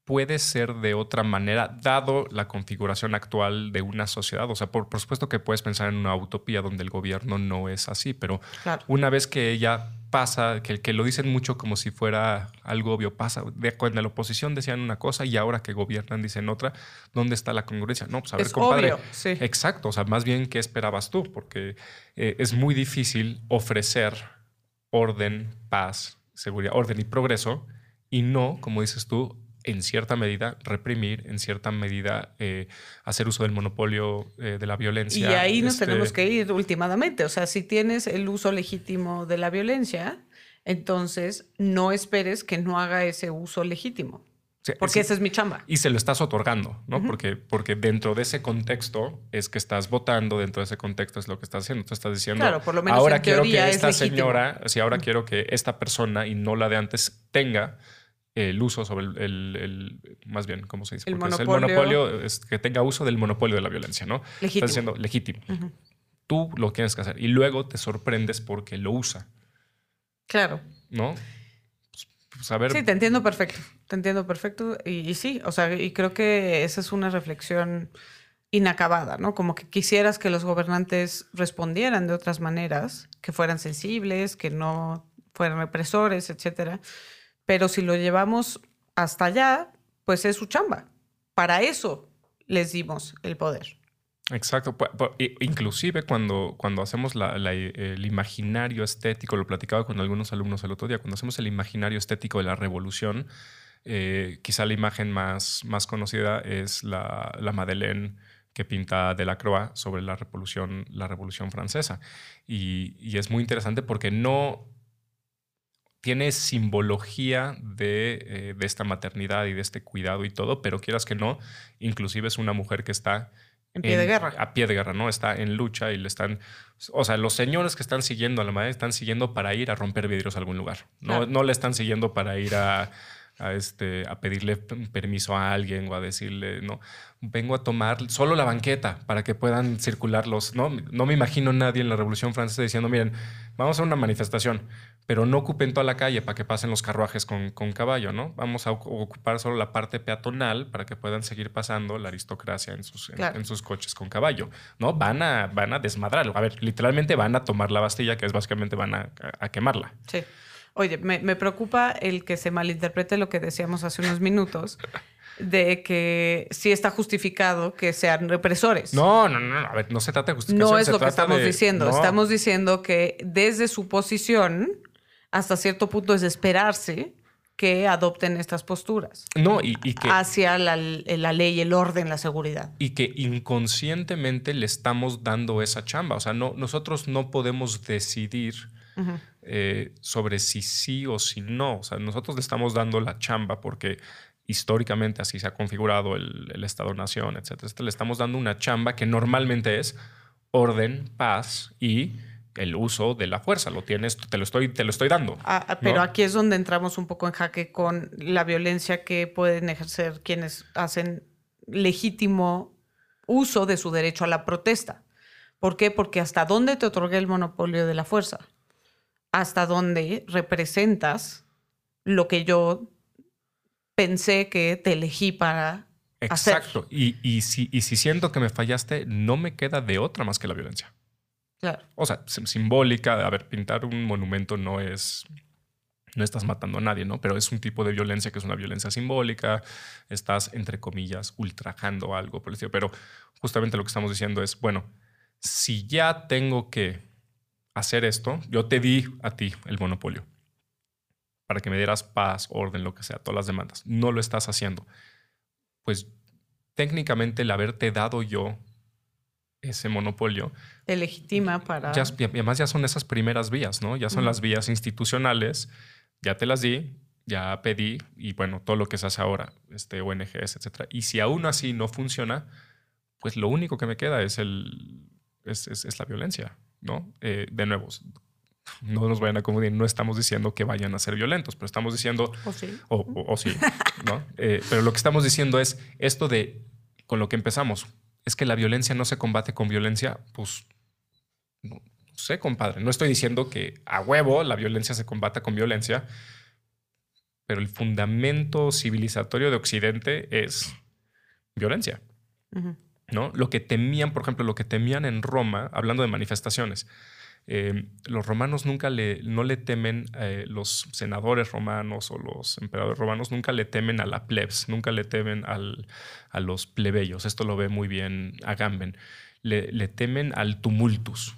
puede ser de otra manera, dado la configuración actual de una sociedad. O sea, por, supuesto que puedes pensar en una utopía donde el gobierno no es así, pero una vez que ella pasa, que, que lo dicen mucho como si fuera algo obvio, pasa, de, cuando la oposición decían una cosa y ahora que gobiernan dicen otra, ¿dónde está la congruencia? No, pues a ver, compadre. sí. Exacto, o sea, más bien, ¿qué esperabas tú? Porque eh, es muy difícil ofrecer orden, paz, seguridad, orden y progreso y no, como dices tú, en cierta medida reprimir, en cierta medida eh, hacer uso del monopolio eh, de la violencia. Y ahí nos este tenemos que ir últimamente. O sea, si tienes el uso legítimo de la violencia, entonces no esperes que no haga ese uso legítimo. porque esa es mi chamba. Y se lo estás otorgando, ¿no? porque, porque dentro de ese contexto es que estás votando, dentro de ese contexto es lo que estás haciendo. Tú estás diciendo, claro, por lo menos ahora quiero que esta señora, si ahora quiero que esta persona y no la de antes tenga el uso sobre el, más bien, ¿cómo se dice? El monopolio. es que tenga uso del monopolio de la violencia, ¿no? Legítimo. Estás diciendo legítimo. Tú lo tienes que hacer y luego te sorprendes porque lo usa. Claro. ¿No? Pues, pues Sí, te entiendo perfecto. Te entiendo perfecto. Y, y, sí, o sea, y creo que esa es una reflexión inacabada, ¿no? Como que quisieras que los gobernantes respondieran de otras maneras, que fueran sensibles, que no fueran represores, etcétera. Pero si lo llevamos hasta allá, pues es su chamba. Para eso les dimos el poder. Exacto. Inclusive cuando, cuando hacemos el imaginario estético, lo platicaba con algunos alumnos el otro día, cuando hacemos el imaginario estético de la revolución, eh, quizá la imagen más, más conocida es la, la Madeleine que pinta Delacroix sobre la revolución, la revolución francesa. Y, y es muy interesante porque no, tiene simbología eh, de, esta maternidad y de este cuidado y todo, pero quieras que no, inclusive es una mujer que está... En pie de guerra. A pie de guerra, ¿no? Está en lucha y le están... O sea, los señores que están siguiendo a la madre están siguiendo para ir a romper vidrios a algún lugar. No, no le están siguiendo para ir a a, este, a pedirle permiso a alguien o a decirle, no, vengo a tomar solo la banqueta para que puedan circular los, no, no me imagino nadie en la Revolución Francesa diciendo, miren, vamos a una manifestación, pero no ocupen toda la calle para que pasen los carruajes con, con caballo, ¿no? Vamos a ocupar solo la parte peatonal para que puedan seguir pasando la aristocracia en sus, en, sus coches con caballo, ¿no? Van a, van a desmadrarlo. A ver, literalmente van a tomar la Bastilla, que es básicamente van a, a quemarla. Sí. Oye, me, preocupa el que se malinterprete lo que decíamos hace unos minutos, de que sí está justificado que sean represores. No, no, no, a ver, no se trata de justificación. No es lo que estamos diciendo. Estamos diciendo que desde su posición, hasta cierto punto es esperarse que adopten estas posturas. No, y, que... Hacia la, la, ley, el orden, la seguridad. Y que inconscientemente le estamos dando esa chamba. O sea, no, nosotros no podemos decidir eh, sobre si sí o si no. O sea, nosotros le estamos dando la chamba porque históricamente así se ha configurado el, Estado-Nación, etc. Le estamos dando una chamba que normalmente es orden, paz y el uso de la fuerza. Lo tienes, te lo estoy, te lo estoy dando. Ah, ah, pero aquí es donde entramos un poco en jaque con la violencia que pueden ejercer quienes hacen legítimo uso de su derecho a la protesta. ¿Por qué? Porque hasta dónde te otorgué el monopolio de la fuerza hasta dónde representas lo que yo pensé que te elegí para Exacto. Y, y, si, y si siento que me fallaste, no me queda de otra más que la violencia. Claro. O sea, simbólica. A ver, pintar un monumento no es. No estás matando a nadie, ¿no? Pero es un tipo de violencia que es una violencia simbólica. Estás, entre comillas, ultrajando algo por el estilo. Pero justamente lo que estamos diciendo es: bueno, si ya tengo que hacer esto, yo te di a ti el monopolio para que me dieras paz, orden, lo que sea, todas las demandas. No lo estás haciendo. Pues técnicamente el haberte dado yo ese monopolio. Te legitima para. Ya, y además ya son esas primeras vías, ¿no? Ya son las vías institucionales, ya te las di, ya pedí, y bueno, todo lo que se hace ahora, este, ONGs, etc. Y si aún así no funciona, pues lo único que me queda es, el, es la violencia. ¿no? Eh, de nuevo, no nos vayan a confundir, no estamos diciendo que vayan a ser violentos, pero estamos diciendo, ¿O sí? o, o- o sí, ¿no? Eh, pero lo que estamos diciendo es esto de, con lo que empezamos, es que la violencia no se combate con violencia, pues, no sé, compadre, no estoy diciendo que a huevo la violencia se combata con violencia, pero el fundamento civilizatorio de Occidente es violencia. ¿no? Lo que temían, por ejemplo, lo que temían en Roma, hablando de manifestaciones, eh, los romanos nunca le, no le temen, eh, los senadores romanos o los emperadores romanos nunca le temen a la plebs, nunca le temen al- a los plebeyos. Esto lo ve muy bien Agamben. Le, le temen al tumultus,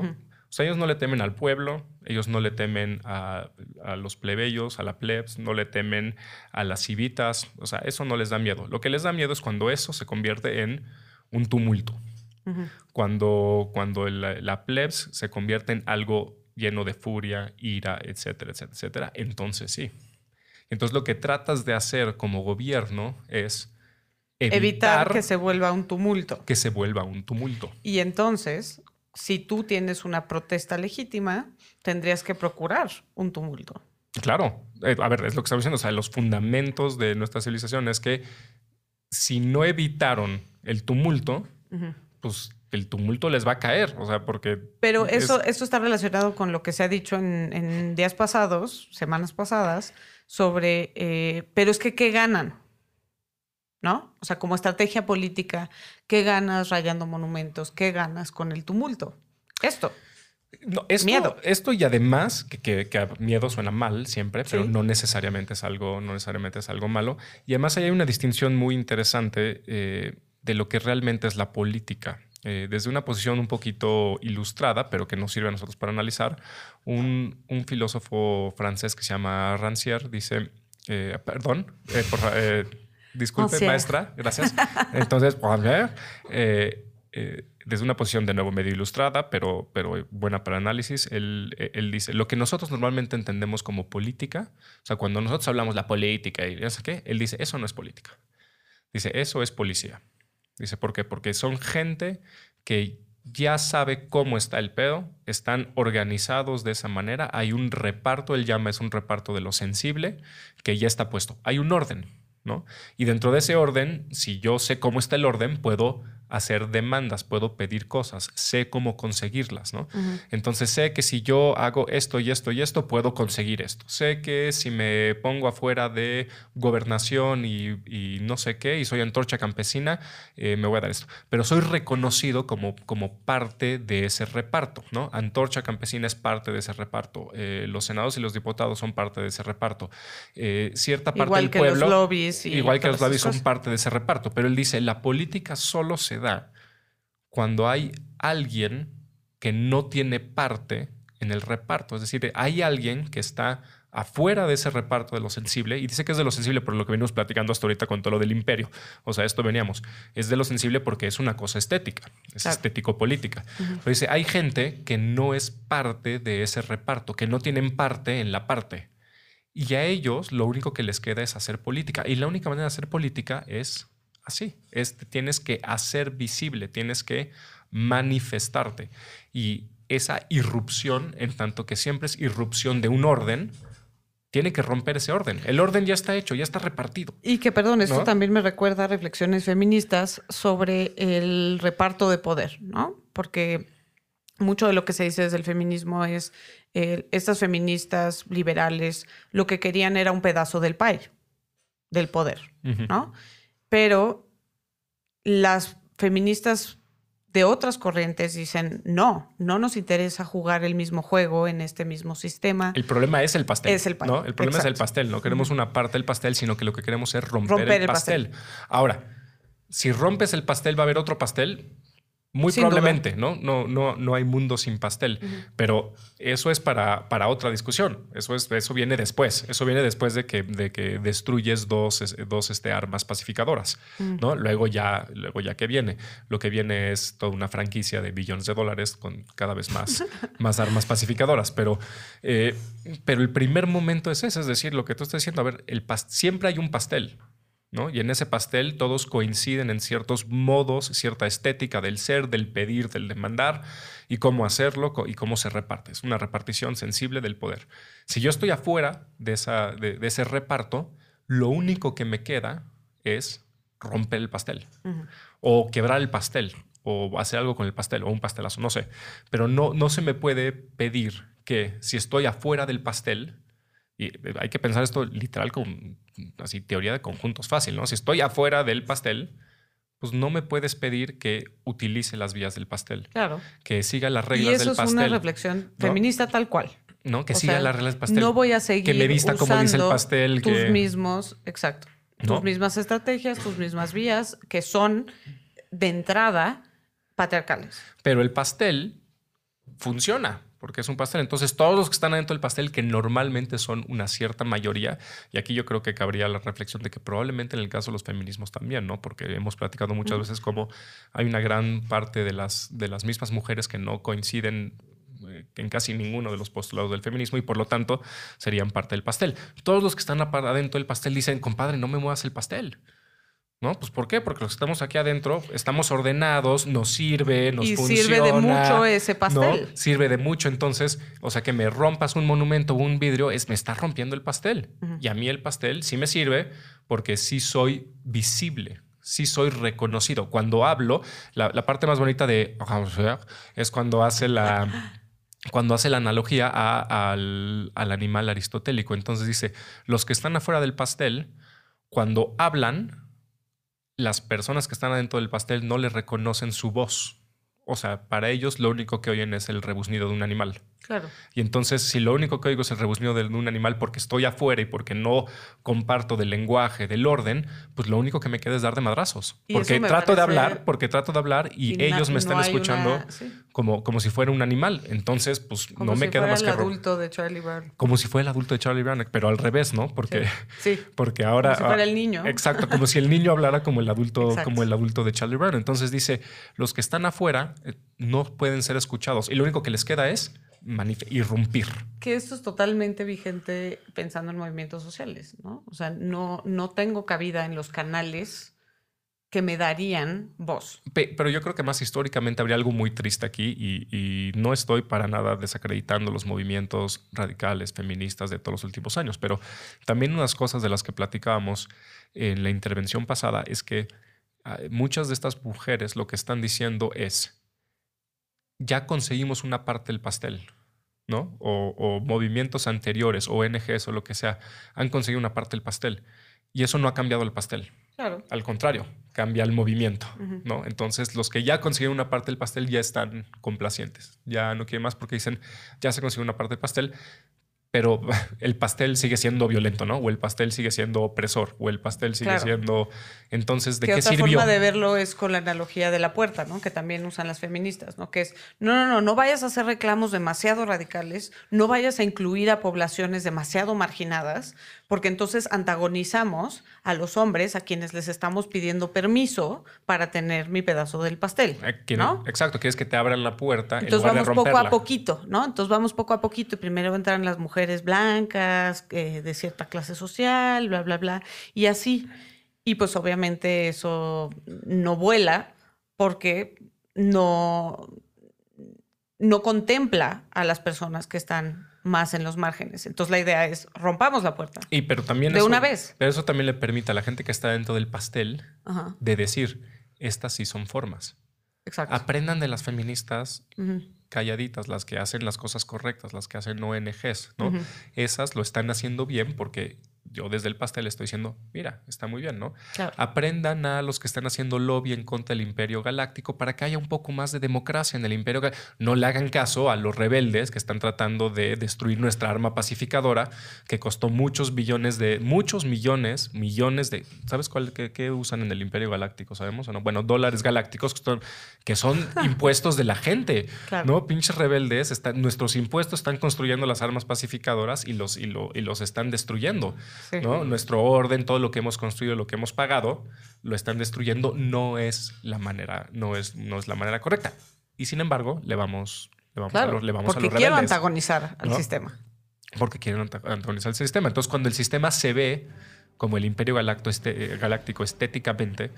O sea, ellos no le temen al pueblo, ellos no le temen a, a los plebeyos, a la plebs, no le temen a las civitas, o sea, eso no les da miedo. Lo que les da miedo es cuando eso se convierte en un tumulto, cuando, cuando la, la plebs se convierte en algo lleno de furia, ira, etcétera, etcétera, etcétera, entonces sí. Entonces lo que tratas de hacer como gobierno es evitar, Evitar que se vuelva un tumulto. que se vuelva un tumulto. Y entonces, si tú tienes una protesta legítima, tendrías que procurar un tumulto. Claro, Eh, a ver, es lo que estamos diciendo, o sea, los fundamentos de nuestra civilización es que si no evitaron el tumulto, pues el tumulto les va a caer, o sea, porque... Pero es- eso, eso está relacionado con lo que se ha dicho en, en días pasados, semanas pasadas, sobre, eh, pero es que, ¿qué ganan? ¿No? O sea, como estrategia política, ¿qué ganas rayando monumentos? ¿Qué ganas con el tumulto? Esto. No, esto, Miedo. Esto y además, que, que- que miedo suena mal siempre, pero Sí. no necesariamente es algo, no necesariamente es algo malo. Y además ahí hay una distinción muy interesante eh, de lo que realmente es la política. Eh, desde una posición un poquito ilustrada, pero que nos sirve a nosotros para analizar, un, un filósofo francés que se llama Rancière dice, eh, perdón, eh, por disculpe maestra, gracias. Entonces, eh, eh, desde una posición de nuevo medio ilustrada, pero, pero buena para análisis, él, eh, él dice, lo que nosotros normalmente entendemos como política, o sea, cuando nosotros hablamos la política y no sé qué, él dice, eso no es política. Dice, eso es policía. Dice, ¿por qué? Porque son gente que ya sabe cómo está el pedo, están organizados de esa manera, hay un reparto, él llama es un reparto de lo sensible, que ya está puesto. Hay un orden, ¿no? Y dentro de ese orden, si yo sé cómo está el orden, puedo hacer demandas, puedo pedir cosas, sé cómo conseguirlas, ¿no? Ujú. Entonces sé que si yo hago esto y esto y esto, puedo conseguir esto. Sé que si me pongo afuera de gobernación y, y no sé qué, y soy antorcha campesina, eh, me voy a dar esto. Pero soy reconocido como, como parte de ese reparto, ¿no? Antorcha campesina es parte de ese reparto. Eh, los senados y los diputados son parte de ese reparto. Eh, cierta parte Igual del que pueblo... los lobbies. Y Igual que los lobbies son parte de ese reparto, pero él dice, la política solo se da cuando hay alguien que no tiene parte en el reparto. Es decir, hay alguien que está afuera de ese reparto de lo sensible, y dice que es de lo sensible por lo que venimos platicando hasta ahorita con todo lo del imperio. O sea, esto veníamos. Es de lo sensible porque es una cosa estética, es Claro. estético-política. Pero dice, hay gente que no es parte de ese reparto, que no tienen parte en la parte. Y a ellos lo único que les queda es hacer política. Y la única manera de hacer política es así. Es, tienes que hacer visible, tienes que manifestarte. Y esa irrupción, en tanto que siempre es irrupción de un orden, tiene que romper ese orden. El orden ya está hecho, ya está repartido. Y que, perdón, esto ¿No? también me recuerda a reflexiones feministas sobre el reparto de poder, ¿no? Porque mucho de lo que se dice desde el feminismo es, eh, estas feministas liberales lo que querían era un pedazo del pie, del poder. ¿no? Pero las feministas de otras corrientes dicen, no, no nos interesa jugar el mismo juego en este mismo sistema. El problema es el pastel. Es el pa- ¿no? El problema es el pastel. No queremos una parte del pastel, sino que lo que queremos es romper, Romper el, el pastel. Ahora, si rompes el pastel, va a haber otro pastel. Muy Sin duda. probablemente, ¿no? No, no, no hay mundo sin pastel. Pero eso es para, para otra discusión. Eso, es, eso viene después. Eso viene después de que, de que destruyes dos, dos este, armas pacificadoras. ¿no? Luego, ya, luego ya que viene. Lo que viene es toda una franquicia de billones de dólares con cada vez más, más armas pacificadoras. Pero, eh, pero el primer momento es ese. Es decir, lo que tú estás diciendo, a ver, el siempre hay un pastel. ¿No? Y en ese pastel todos coinciden en ciertos modos, cierta estética del ser, del pedir, del demandar y cómo hacerlo y cómo se reparte. Es una repartición sensible del poder. Si yo estoy afuera de, esa, de, ese reparto, lo único que me queda es romper el pastel o quebrar el pastel o hacer algo con el pastel o un pastelazo, no sé. Pero no, no se me puede pedir que si estoy afuera del pastel, y hay que pensar esto literal como así teoría de conjuntos fácil, ¿no? Si estoy afuera del pastel, pues no me puedes pedir que utilice las vías del pastel. Claro. Que siga las reglas del pastel. Y eso es una reflexión feminista tal cual. No, que siga las reglas del pastel. No voy a seguir que me vista como dice el pastel. Tus mismos, exacto. Tus mismas estrategias, tus mismas vías, que son de entrada patriarcales. Pero el pastel funciona porque es un pastel. Entonces, todos los que están adentro del pastel, que normalmente son una cierta mayoría, y aquí yo creo que cabría la reflexión de que probablemente en el caso de los feminismos también, ¿no? Porque hemos platicado muchas veces cómo hay una gran parte de las, de las mismas mujeres que no coinciden eh, en casi ninguno de los postulados del feminismo y por lo tanto serían parte del pastel. Todos los que están adentro del pastel dicen, compadre, no me muevas el pastel. ¿No? Pues ¿por qué? Porque los que estamos aquí adentro estamos ordenados, nos sirve, nos y sirve de mucho ese pastel. Sirve de mucho. Entonces, o sea, que me rompas un monumento o un vidrio, es, me está rompiendo el pastel. Y a mí el pastel sí me sirve porque sí soy visible, sí soy reconocido. Cuando hablo, la, parte más bonita de es cuando hace la cuando hace la analogía al, al, animal aristotélico. Entonces dice, los que están afuera del pastel, cuando hablan, las personas que están adentro del pastel no le reconocen su voz. O sea, para ellos lo único que oyen es el rebuznido de un animal. Claro. Y entonces, si lo único que oigo es el rebuznido de un animal porque estoy afuera y porque no comparto del lenguaje, del orden, pues lo único que me queda es dar de madrazos. Porque trato de hablar, porque trato de hablar y, ellos me están escuchando como, como si fuera un animal. Entonces, pues no me queda más que. Como si fuera el adulto de Charlie Brown. Como si fuera el adulto de Charlie Brown, pero al revés, ¿no? Porque, sí. porque ahora. Como si fuera el niño. Exacto, como si el niño hablara como el adulto, como el adulto de Charlie Brown. Entonces dice: los que están afuera eh, no pueden ser escuchados y lo único que les queda es irrumpir. Que esto es totalmente vigente pensando en movimientos sociales, ¿no? O sea, no, no tengo cabida en los canales que me darían voz. Pero yo creo que más históricamente habría algo muy triste aquí y, no estoy para nada desacreditando los movimientos radicales, feministas de todos los últimos años, pero también unas cosas de las que platicábamos en la intervención pasada es que ah, muchas de estas mujeres lo que están diciendo es, ya conseguimos una parte del pastel, ¿no? O, movimientos anteriores, ONGs o lo que sea, han conseguido una parte del pastel. Y eso no ha cambiado el pastel. Claro. Al contrario, cambia el movimiento, ¿no? Entonces, los que ya consiguieron una parte del pastel ya están complacientes. Ya no quieren más porque dicen, ya se consiguió una parte del pastel, pero el pastel sigue siendo violento, ¿no? O el pastel sigue siendo opresor, o el pastel sigue siendo... Entonces, ¿de qué otra sirvió? forma de verlo es con la analogía de la puerta, ¿no? Que también usan las feministas, ¿no? Que es, no, no, no, no vayas a hacer reclamos demasiado radicales, no vayas a incluir a poblaciones demasiado marginadas, porque entonces antagonizamos a los hombres a quienes les estamos pidiendo permiso para tener mi pedazo del pastel, eh, ¿no? Exacto, quieres que te abran la puerta Entonces vamos poco a poquito, ¿no? Entonces vamos poco a poquito y primero entran las mujeres blancas, eh, de cierta clase social, bla, bla, bla, y así. Y pues obviamente eso no vuela porque no, no contempla a las personas que están más en los márgenes. Entonces la idea es rompamos la puerta. Y pero también de una vez. Pero eso también le permite a la gente que está dentro del pastel de decir, estas sí son formas. Exacto. Aprendan de las feministas calladitas, las que hacen las cosas correctas, las que hacen ONGs, ¿no? Esas lo están haciendo bien porque yo desde el pastel estoy diciendo, mira, está muy bien, ¿no? Aprendan a los que están haciendo lobby en contra del imperio galáctico para que haya un poco más de democracia en el imperio galáctico. No le hagan caso a los rebeldes que están tratando de destruir nuestra arma pacificadora, que costó muchos billones de, muchos millones, millones de, ¿sabes cuál, qué, usan en el imperio galáctico? ¿Sabemos o no? Bueno, dólares galácticos que son, impuestos de la gente, ¿no? Pinches rebeldes, están, nuestros impuestos están construyendo las armas pacificadoras y los, y, y los están destruyendo. ¿No? Nuestro orden, todo lo que hemos construido, lo que hemos pagado, lo están destruyendo. No es la manera, no es, no es la manera correcta. Y sin embargo, le vamos, le vamos, a, los, le vamos porque quiero antagonizar al sistema. Porque quieren antagonizar el sistema. Entonces, cuando el sistema se ve como el Imperio Galacto este- Galáctico estéticamente,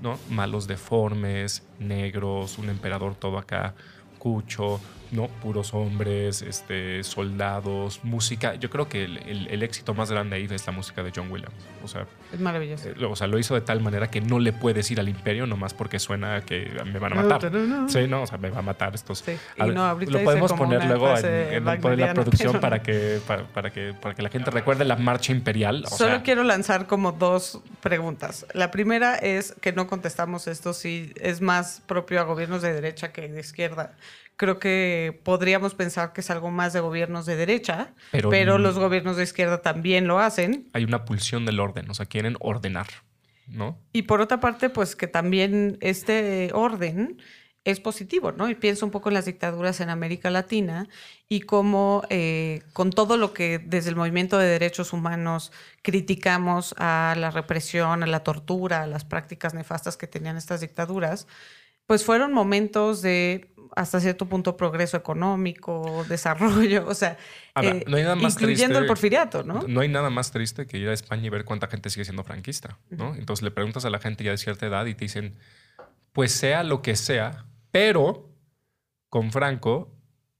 ¿no? Malos deformes, negros, un emperador todo acá, cucho, ¿no? Puros hombres, este, soldados, música. Yo creo que el, el- el éxito más grande ahí es la música de John Williams. O sea, Es maravilloso. eh, lo- o sea, lo hizo de tal manera que no le puedes ir al imperio nomás porque suena que me van a matar. Sí, no, o sea, me va a matar estos. Sí, A no, lo podemos poner luego en, la producción para que, para, para que, para que la gente recuerde la marcha imperial. O Solo sea, quiero lanzar como dos preguntas. La primera es que no contestamos esto si es más propio a gobiernos de derecha que de izquierda. Creo que podríamos pensar que es algo más de gobiernos de derecha, Pero los gobiernos de izquierda también lo hacen. hay una pulsión del orden, o sea, quieren ordenar, ¿no? Y por otra parte, pues que también este orden es positivo, ¿no? Y pienso un poco en las dictaduras en América Latina y cómo eh, con todo lo que desde el movimiento de derechos humanos criticamos a la represión, a la tortura, a las prácticas nefastas que tenían estas dictaduras, pues fueron momentos de hasta cierto punto progreso económico, desarrollo, o sea, Ahora, eh, no hay nada más incluyendo triste- el porfiriato, ¿no? No hay nada más triste que ir a España y ver cuánta gente sigue siendo franquista, ¿no? Entonces le preguntas a la gente ya de cierta edad y te dicen, pues sea lo que sea, pero con Franco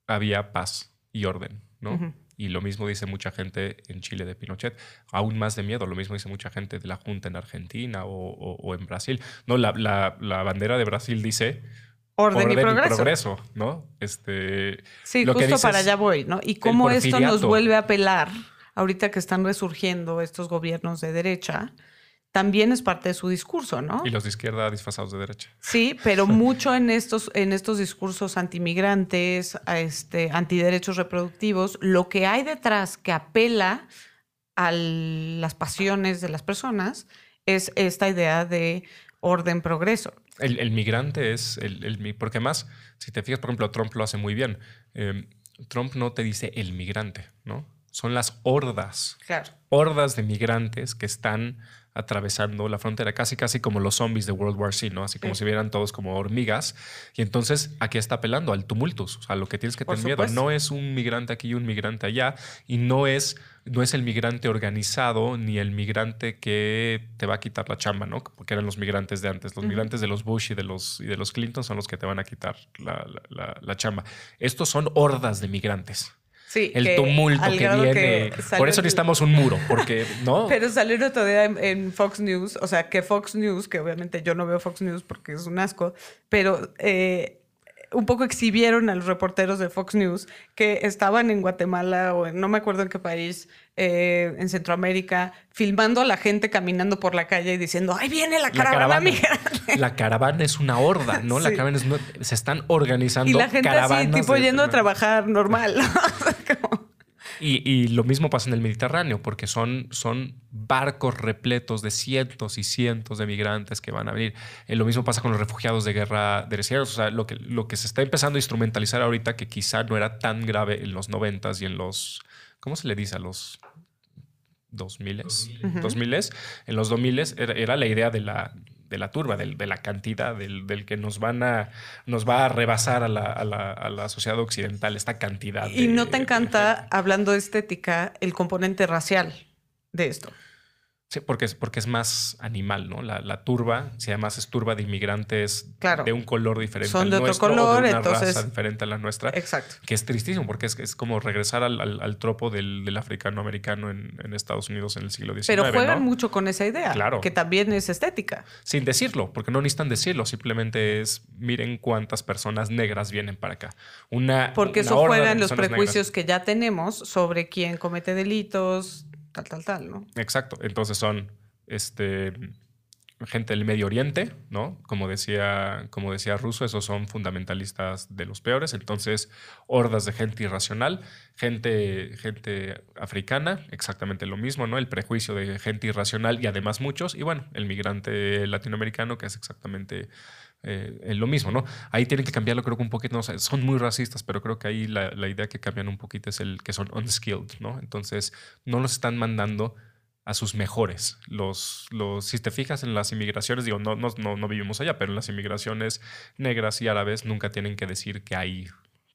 había paz y orden, ¿no? Y lo mismo dice mucha gente en Chile de Pinochet, aún más de miedo, lo mismo dice mucha gente de la Junta en Argentina o, o- o en Brasil. No, la, la- la bandera de Brasil dice Orden, y progreso. ¿no? Este, Sí, lo que justo dices- para allá voy, ¿no? Y cómo esto nos vuelve a apelar, ahorita que están resurgiendo estos gobiernos de derecha, también es parte de su discurso, ¿no? Y los de izquierda disfrazados de derecha. Sí, pero mucho en estos, en estos discursos antimigrantes, este, antiderechos reproductivos, lo que hay detrás que apela a las pasiones de las personas es esta idea de orden progreso. El, el migrante es el, porque más, si te fijas, por ejemplo, Trump lo hace muy bien. Eh, Trump no te dice el migrante, ¿no? Son las hordas, Claro. hordas de migrantes que están atravesando la frontera, casi casi como los zombies de World War C, ¿no? Así como Sí. si vieran todos como hormigas. Y entonces aquí está apelando al tumultus, o sea, lo que tienes que Por tener miedo. No es un migrante aquí y un migrante allá, y no es, no es el migrante organizado ni el migrante que te va a quitar la chamba, ¿no? Porque eran los migrantes de antes. Los migrantes de los Bush y de los, y de los Clinton son los que te van a quitar la, la- la- la chamba. Estos son hordas de migrantes. Sí, El que tumulto que viene. que Por eso necesitamos un muro, porque no. Pero salió el otro día en, en Fox News, o sea, que Fox News, que obviamente yo no veo Fox News porque es un asco, pero eh, un poco exhibieron a los reporteros de Fox News que estaban en Guatemala o en, no me acuerdo en qué país, eh, en Centroamérica, filmando a la gente caminando por la calle y diciendo, ¡ay, viene la la caravana, la caravana es una horda, ¿no? La caravana es una- se están organizando Y la gente así, tipo yendo a trabajar normal. ¿no? Y, y lo mismo pasa en el Mediterráneo, porque son, son barcos repletos de cientos y cientos de migrantes que van a venir. Eh, lo mismo pasa con los refugiados de guerra de desiertos. O sea, lo que, lo que se está empezando a instrumentalizar ahorita, que quizá no era tan grave en los noventas y en los. ¿Cómo se le dice a los 2000? Ujú. 2000 en los 2000 era, era la idea de la, de la turba, del- de la cantidad, del, del que nos van a nos va a rebasar a la, a la- a la sociedad occidental esta cantidad. Y de- no te de encanta, hablando de estética, el componente racial de esto. Sí, porque es, porque es más animal, ¿no? La, la turba, si además es turba de inmigrantes Claro. de un color diferente Son al de otro nuestro, o color, de una entonces- raza diferente a la nuestra, Exacto. que es tristísimo, porque es, es como regresar al, al- al tropo del, del africano-americano en, en Estados Unidos en el siglo XIX. Pero juegan ¿no? mucho con esa idea, Claro. que también es estética. Sin decirlo, porque no necesitan decirlo, simplemente es miren cuántas personas negras vienen para acá. Una, Porque una eso juegan los prejuicios que ya tenemos sobre quién comete delitos, tal, tal, tal, ¿no? Exacto. Entonces son este, gente del Medio Oriente, ¿no? Como decía, como decía Russo, esos son fundamentalistas de los peores. Entonces, hordas de gente irracional, gente, gente africana, exactamente lo mismo, ¿no? El prejuicio de gente irracional y además muchos. Y bueno, el migrante latinoamericano, que es exactamente eh, lo mismo, ¿no? Ahí tienen que cambiarlo, creo que un poquito, no son muy racistas, pero creo que ahí la, idea que cambian un poquito es el que son unskilled, ¿no? Entonces, no los están mandando a sus mejores. Los, los, si te fijas en las inmigraciones, digo, no, no, no, no vivimos allá, pero en las inmigraciones negras y árabes nunca tienen que decir que hay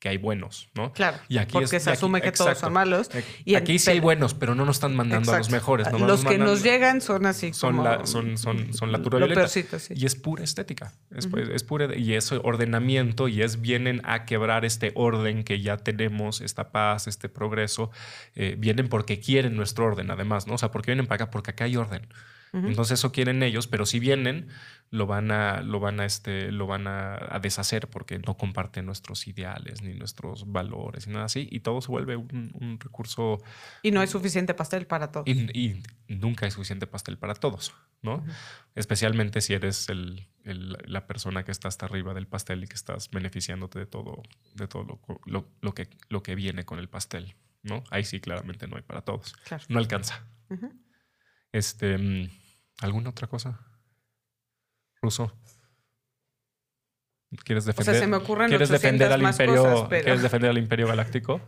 que hay buenos, ¿no? Claro. Y aquí porque es- se aquí- asume que todos son malos. Y aquí sí hay buenos, pero no nos están mandando a los mejores. nomás Los que mandan- nos llegan son así son como... la, son, son, son la peorcito, sí. Y es pura estética. Es, es pura, y es ordenamiento y es vienen a quebrar este orden que ya tenemos, esta paz, este progreso. eh, vienen porque quieren nuestro orden, además, ¿no? O sea, porque vienen para acá, porque acá hay orden. Entonces eso quieren ellos, pero si vienen, lo van a, lo van a, este, lo van a, a deshacer porque no comparten nuestros ideales ni nuestros valores ni nada así. Y todo se vuelve un, un recurso Y no hay suficiente pastel para todos. y, y nunca hay suficiente pastel para todos, ¿no? Especialmente si eres el, el- la persona que está hasta arriba del pastel y que estás beneficiándote de todo, de todo lo, lo- lo que, lo que viene con el pastel, ¿no? Ahí sí claramente no hay para todos. Claro. No alcanza. Este, mm, ¿alguna otra cosa? Ruso. ¿Quieres sea, defender? se me ocurren ¿Quieres 800 defender al más imperio? cosas, pero- ¿Quieres defender al imperio galáctico?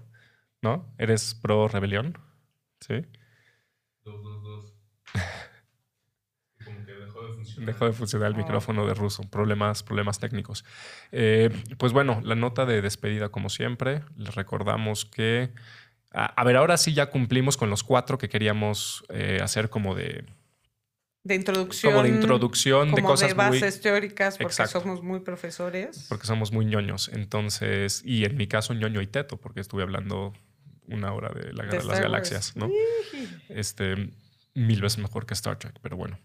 ¿No? ¿Eres pro rebelión? Sí. Dos, dos, dos. Como que dejó de funcionar. Dejó de funcionar el Oh. micrófono de ruso. Problemas, problemas técnicos. Eh, pues bueno, la nota de despedida, como siempre. Les recordamos que. A, a ver, ahora sí ya cumplimos con los cuatro que queríamos eh, hacer como de. De introducción. Como de introducción de cosas de muy. teóricas, porque Exacto. somos muy profesores. Porque somos muy ñoños. Entonces. Y en mi caso, ñoño y teto, porque estuve hablando una hora de la De guerra de las Star Wars. galaxias, ¿no? Este. Mil veces mejor que Star Trek, pero bueno.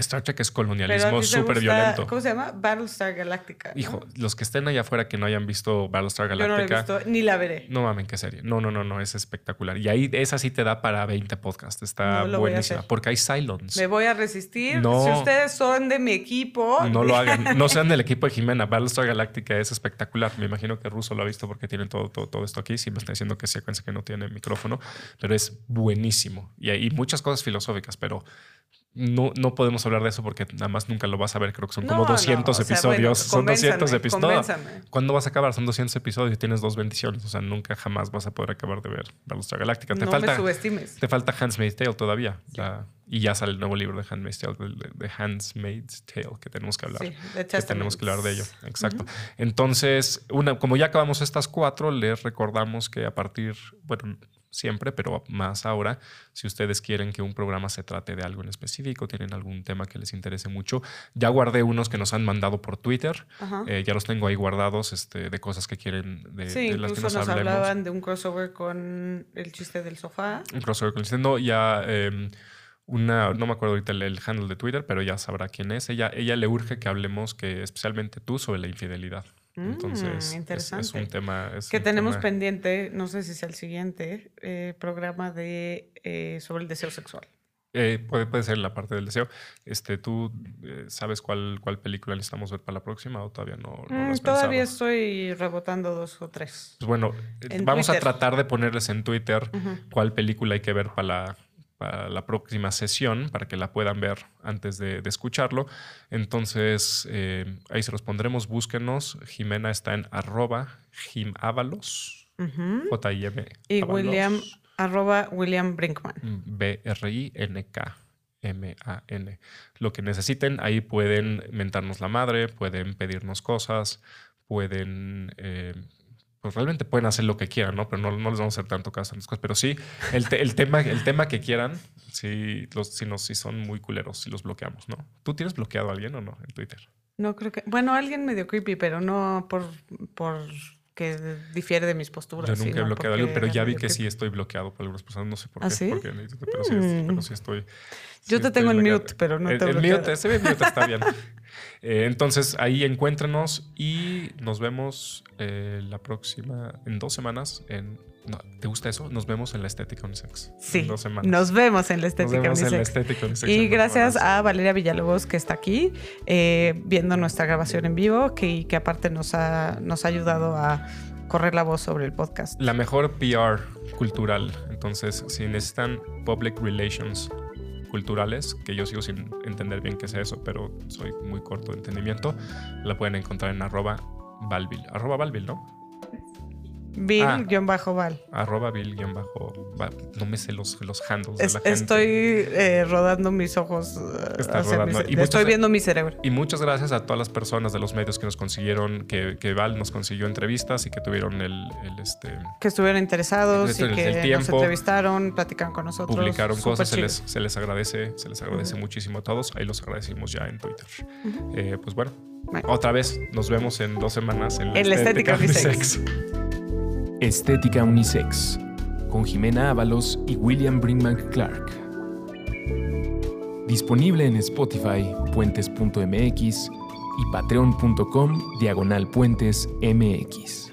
Star Trek es colonialismo súper violento. ¿Cómo se llama? Battlestar Galactica. ¿no? Hijo, los que estén allá afuera que no hayan visto Battlestar Yo no la he Galactica. visto, ni la veré. No mamen, qué serie. No, no, no, no, es espectacular. Y ahí esa sí te da para 20 podcasts. Está No lo voy a buenísima. hacer. Porque hay Cylons. Me voy a resistir. No. Si ustedes son de mi equipo. No lo hagan. No sean del equipo de Jimena. Battlestar Galactica es espectacular. Me imagino que Russo lo ha visto porque tiene todo, todo, todo esto aquí. Sí me está diciendo que secuencia que no tiene micrófono, pero es buenísimo. Y hay muchas cosas filosóficas, pero no, no podemos hablar de eso porque nada más nunca lo vas a ver. Creo que son como No, no, 200 o sea, episodios. bueno, son 200 convénzame, episodios. convénzame. ¿Cuándo vas a acabar? Son 200 episodios y tienes dos bendiciones. O sea, nunca jamás vas a poder acabar de ver Battlestar Galactica. Te No falta, me subestimes. te falta Handmaid's Tale todavía. La- y ya sale el nuevo libro de Handmaid's Tale, de, de Handmaid's Tale, que tenemos que hablar. Sí, que tenemos que hablar de ello. Exacto. Entonces, una, como ya acabamos estas cuatro, les recordamos que a partir, bueno, siempre, pero más ahora, si ustedes quieren que un programa se trate de algo en específico, tienen algún tema que les interese mucho, ya guardé unos que nos han mandado por Twitter. Ajá. Eh, ya los tengo ahí guardados este, de cosas que quieren, de, Sí, de las que incluso nos, nos hablemos. hablaban de un crossover con el chiste del sofá. Un crossover con Nintendo. Ya eh, una, no me acuerdo ahorita el, el handle de Twitter, pero ya sabrá quién es. Ella, ella le urge que hablemos, que especialmente tú, sobre la infidelidad. Mm, Entonces, es- es, un tema. es Que un tenemos tema- pendiente, no sé si sea el siguiente, eh, programa de eh, sobre el deseo sexual. Eh, puede, puede ser la parte del deseo. Este, ¿Tú sabes cuál, cuál película necesitamos ver para la próxima o todavía no, no Mm, has todavía pensado? estoy rebotando dos o tres. Pues bueno, En vamos a tratar de ponerles en Twitter cuál película hay que ver para la, para la próxima sesión, para que la puedan ver antes de, de escucharlo. Entonces, eh, ahí se los pondremos, búsquenos. Jimena está en arroba jimavalos, Ujú. J-I-M. Y Ábalos, William, arroba William Brinkman. B-R-I-N-K-M-A-N. Lo que necesiten, ahí pueden mentarnos la madre, pueden pedirnos cosas, pueden... eh, pues realmente pueden hacer lo que quieran, ¿no? Pero no, no les vamos a hacer tanto caso a las cosas. Pero sí, el, el tema, el tema que quieran, sí, los, sí, nos, sí son muy culeros si los bloqueamos, ¿no? ¿Tú tienes bloqueado a alguien o no en Twitter? No creo que. Bueno, alguien medio creepy, pero no por, por que difiere de mis posturas. Yo nunca he bloqueado a alguien, pero ya vi que sí estoy bloqueado por algunas personas. No sé por ¿Ah, qué. sí? sí, Mm. pero sí estoy. Yo te estoy tengo en bloqueado. mute, pero no El- te el mute, ese mute está bien. Eh, entonces ahí encuéntrenos y nos vemos eh, la próxima, en dos semanas. En, no, ¿Te gusta eso? Nos vemos en la estética unisex. Sí, En dos semanas. nos vemos en la Nos estética vemos en la estética unisex. Y gracias a Valeria Villalobos que está aquí eh, viendo nuestra grabación en vivo, que, que aparte nos ha, nos ha ayudado a correr la voz sobre el podcast. La mejor PR cultural. Entonces, si necesitan public relations culturales, que yo sigo sin entender bien qué es eso, pero soy muy corto de entendimiento, la pueden encontrar en arroba Valville. Arroba Valville, ¿no? Bill-Val. Arroba Bill-Val. No me sé los, los handles de la gente. estoy eh, rodando mis ojos. eh, rodando. mi Y muchas- estoy viendo mi cerebro. Y muchas gracias a todas las personas de los medios que nos consiguieron, que, que Val nos consiguió entrevistas y que tuvieron el, el, este, Que estuvieron interesados Esto y que el nos tiempo. entrevistaron, platicaron con nosotros. publicaron cosas, se les, se les agradece, se les agradece muchísimo a todos. Ahí los agradecimos ya en Twitter. Eh, pues bueno, Bueno. otra vez nos vemos en dos semanas en la, En la Estética Unisex. Estética Unisex, con Jimena Ábalos y William Brinkman Clark. Disponible en Spotify, puentes.mx y patreon.com diagonal puentes mx.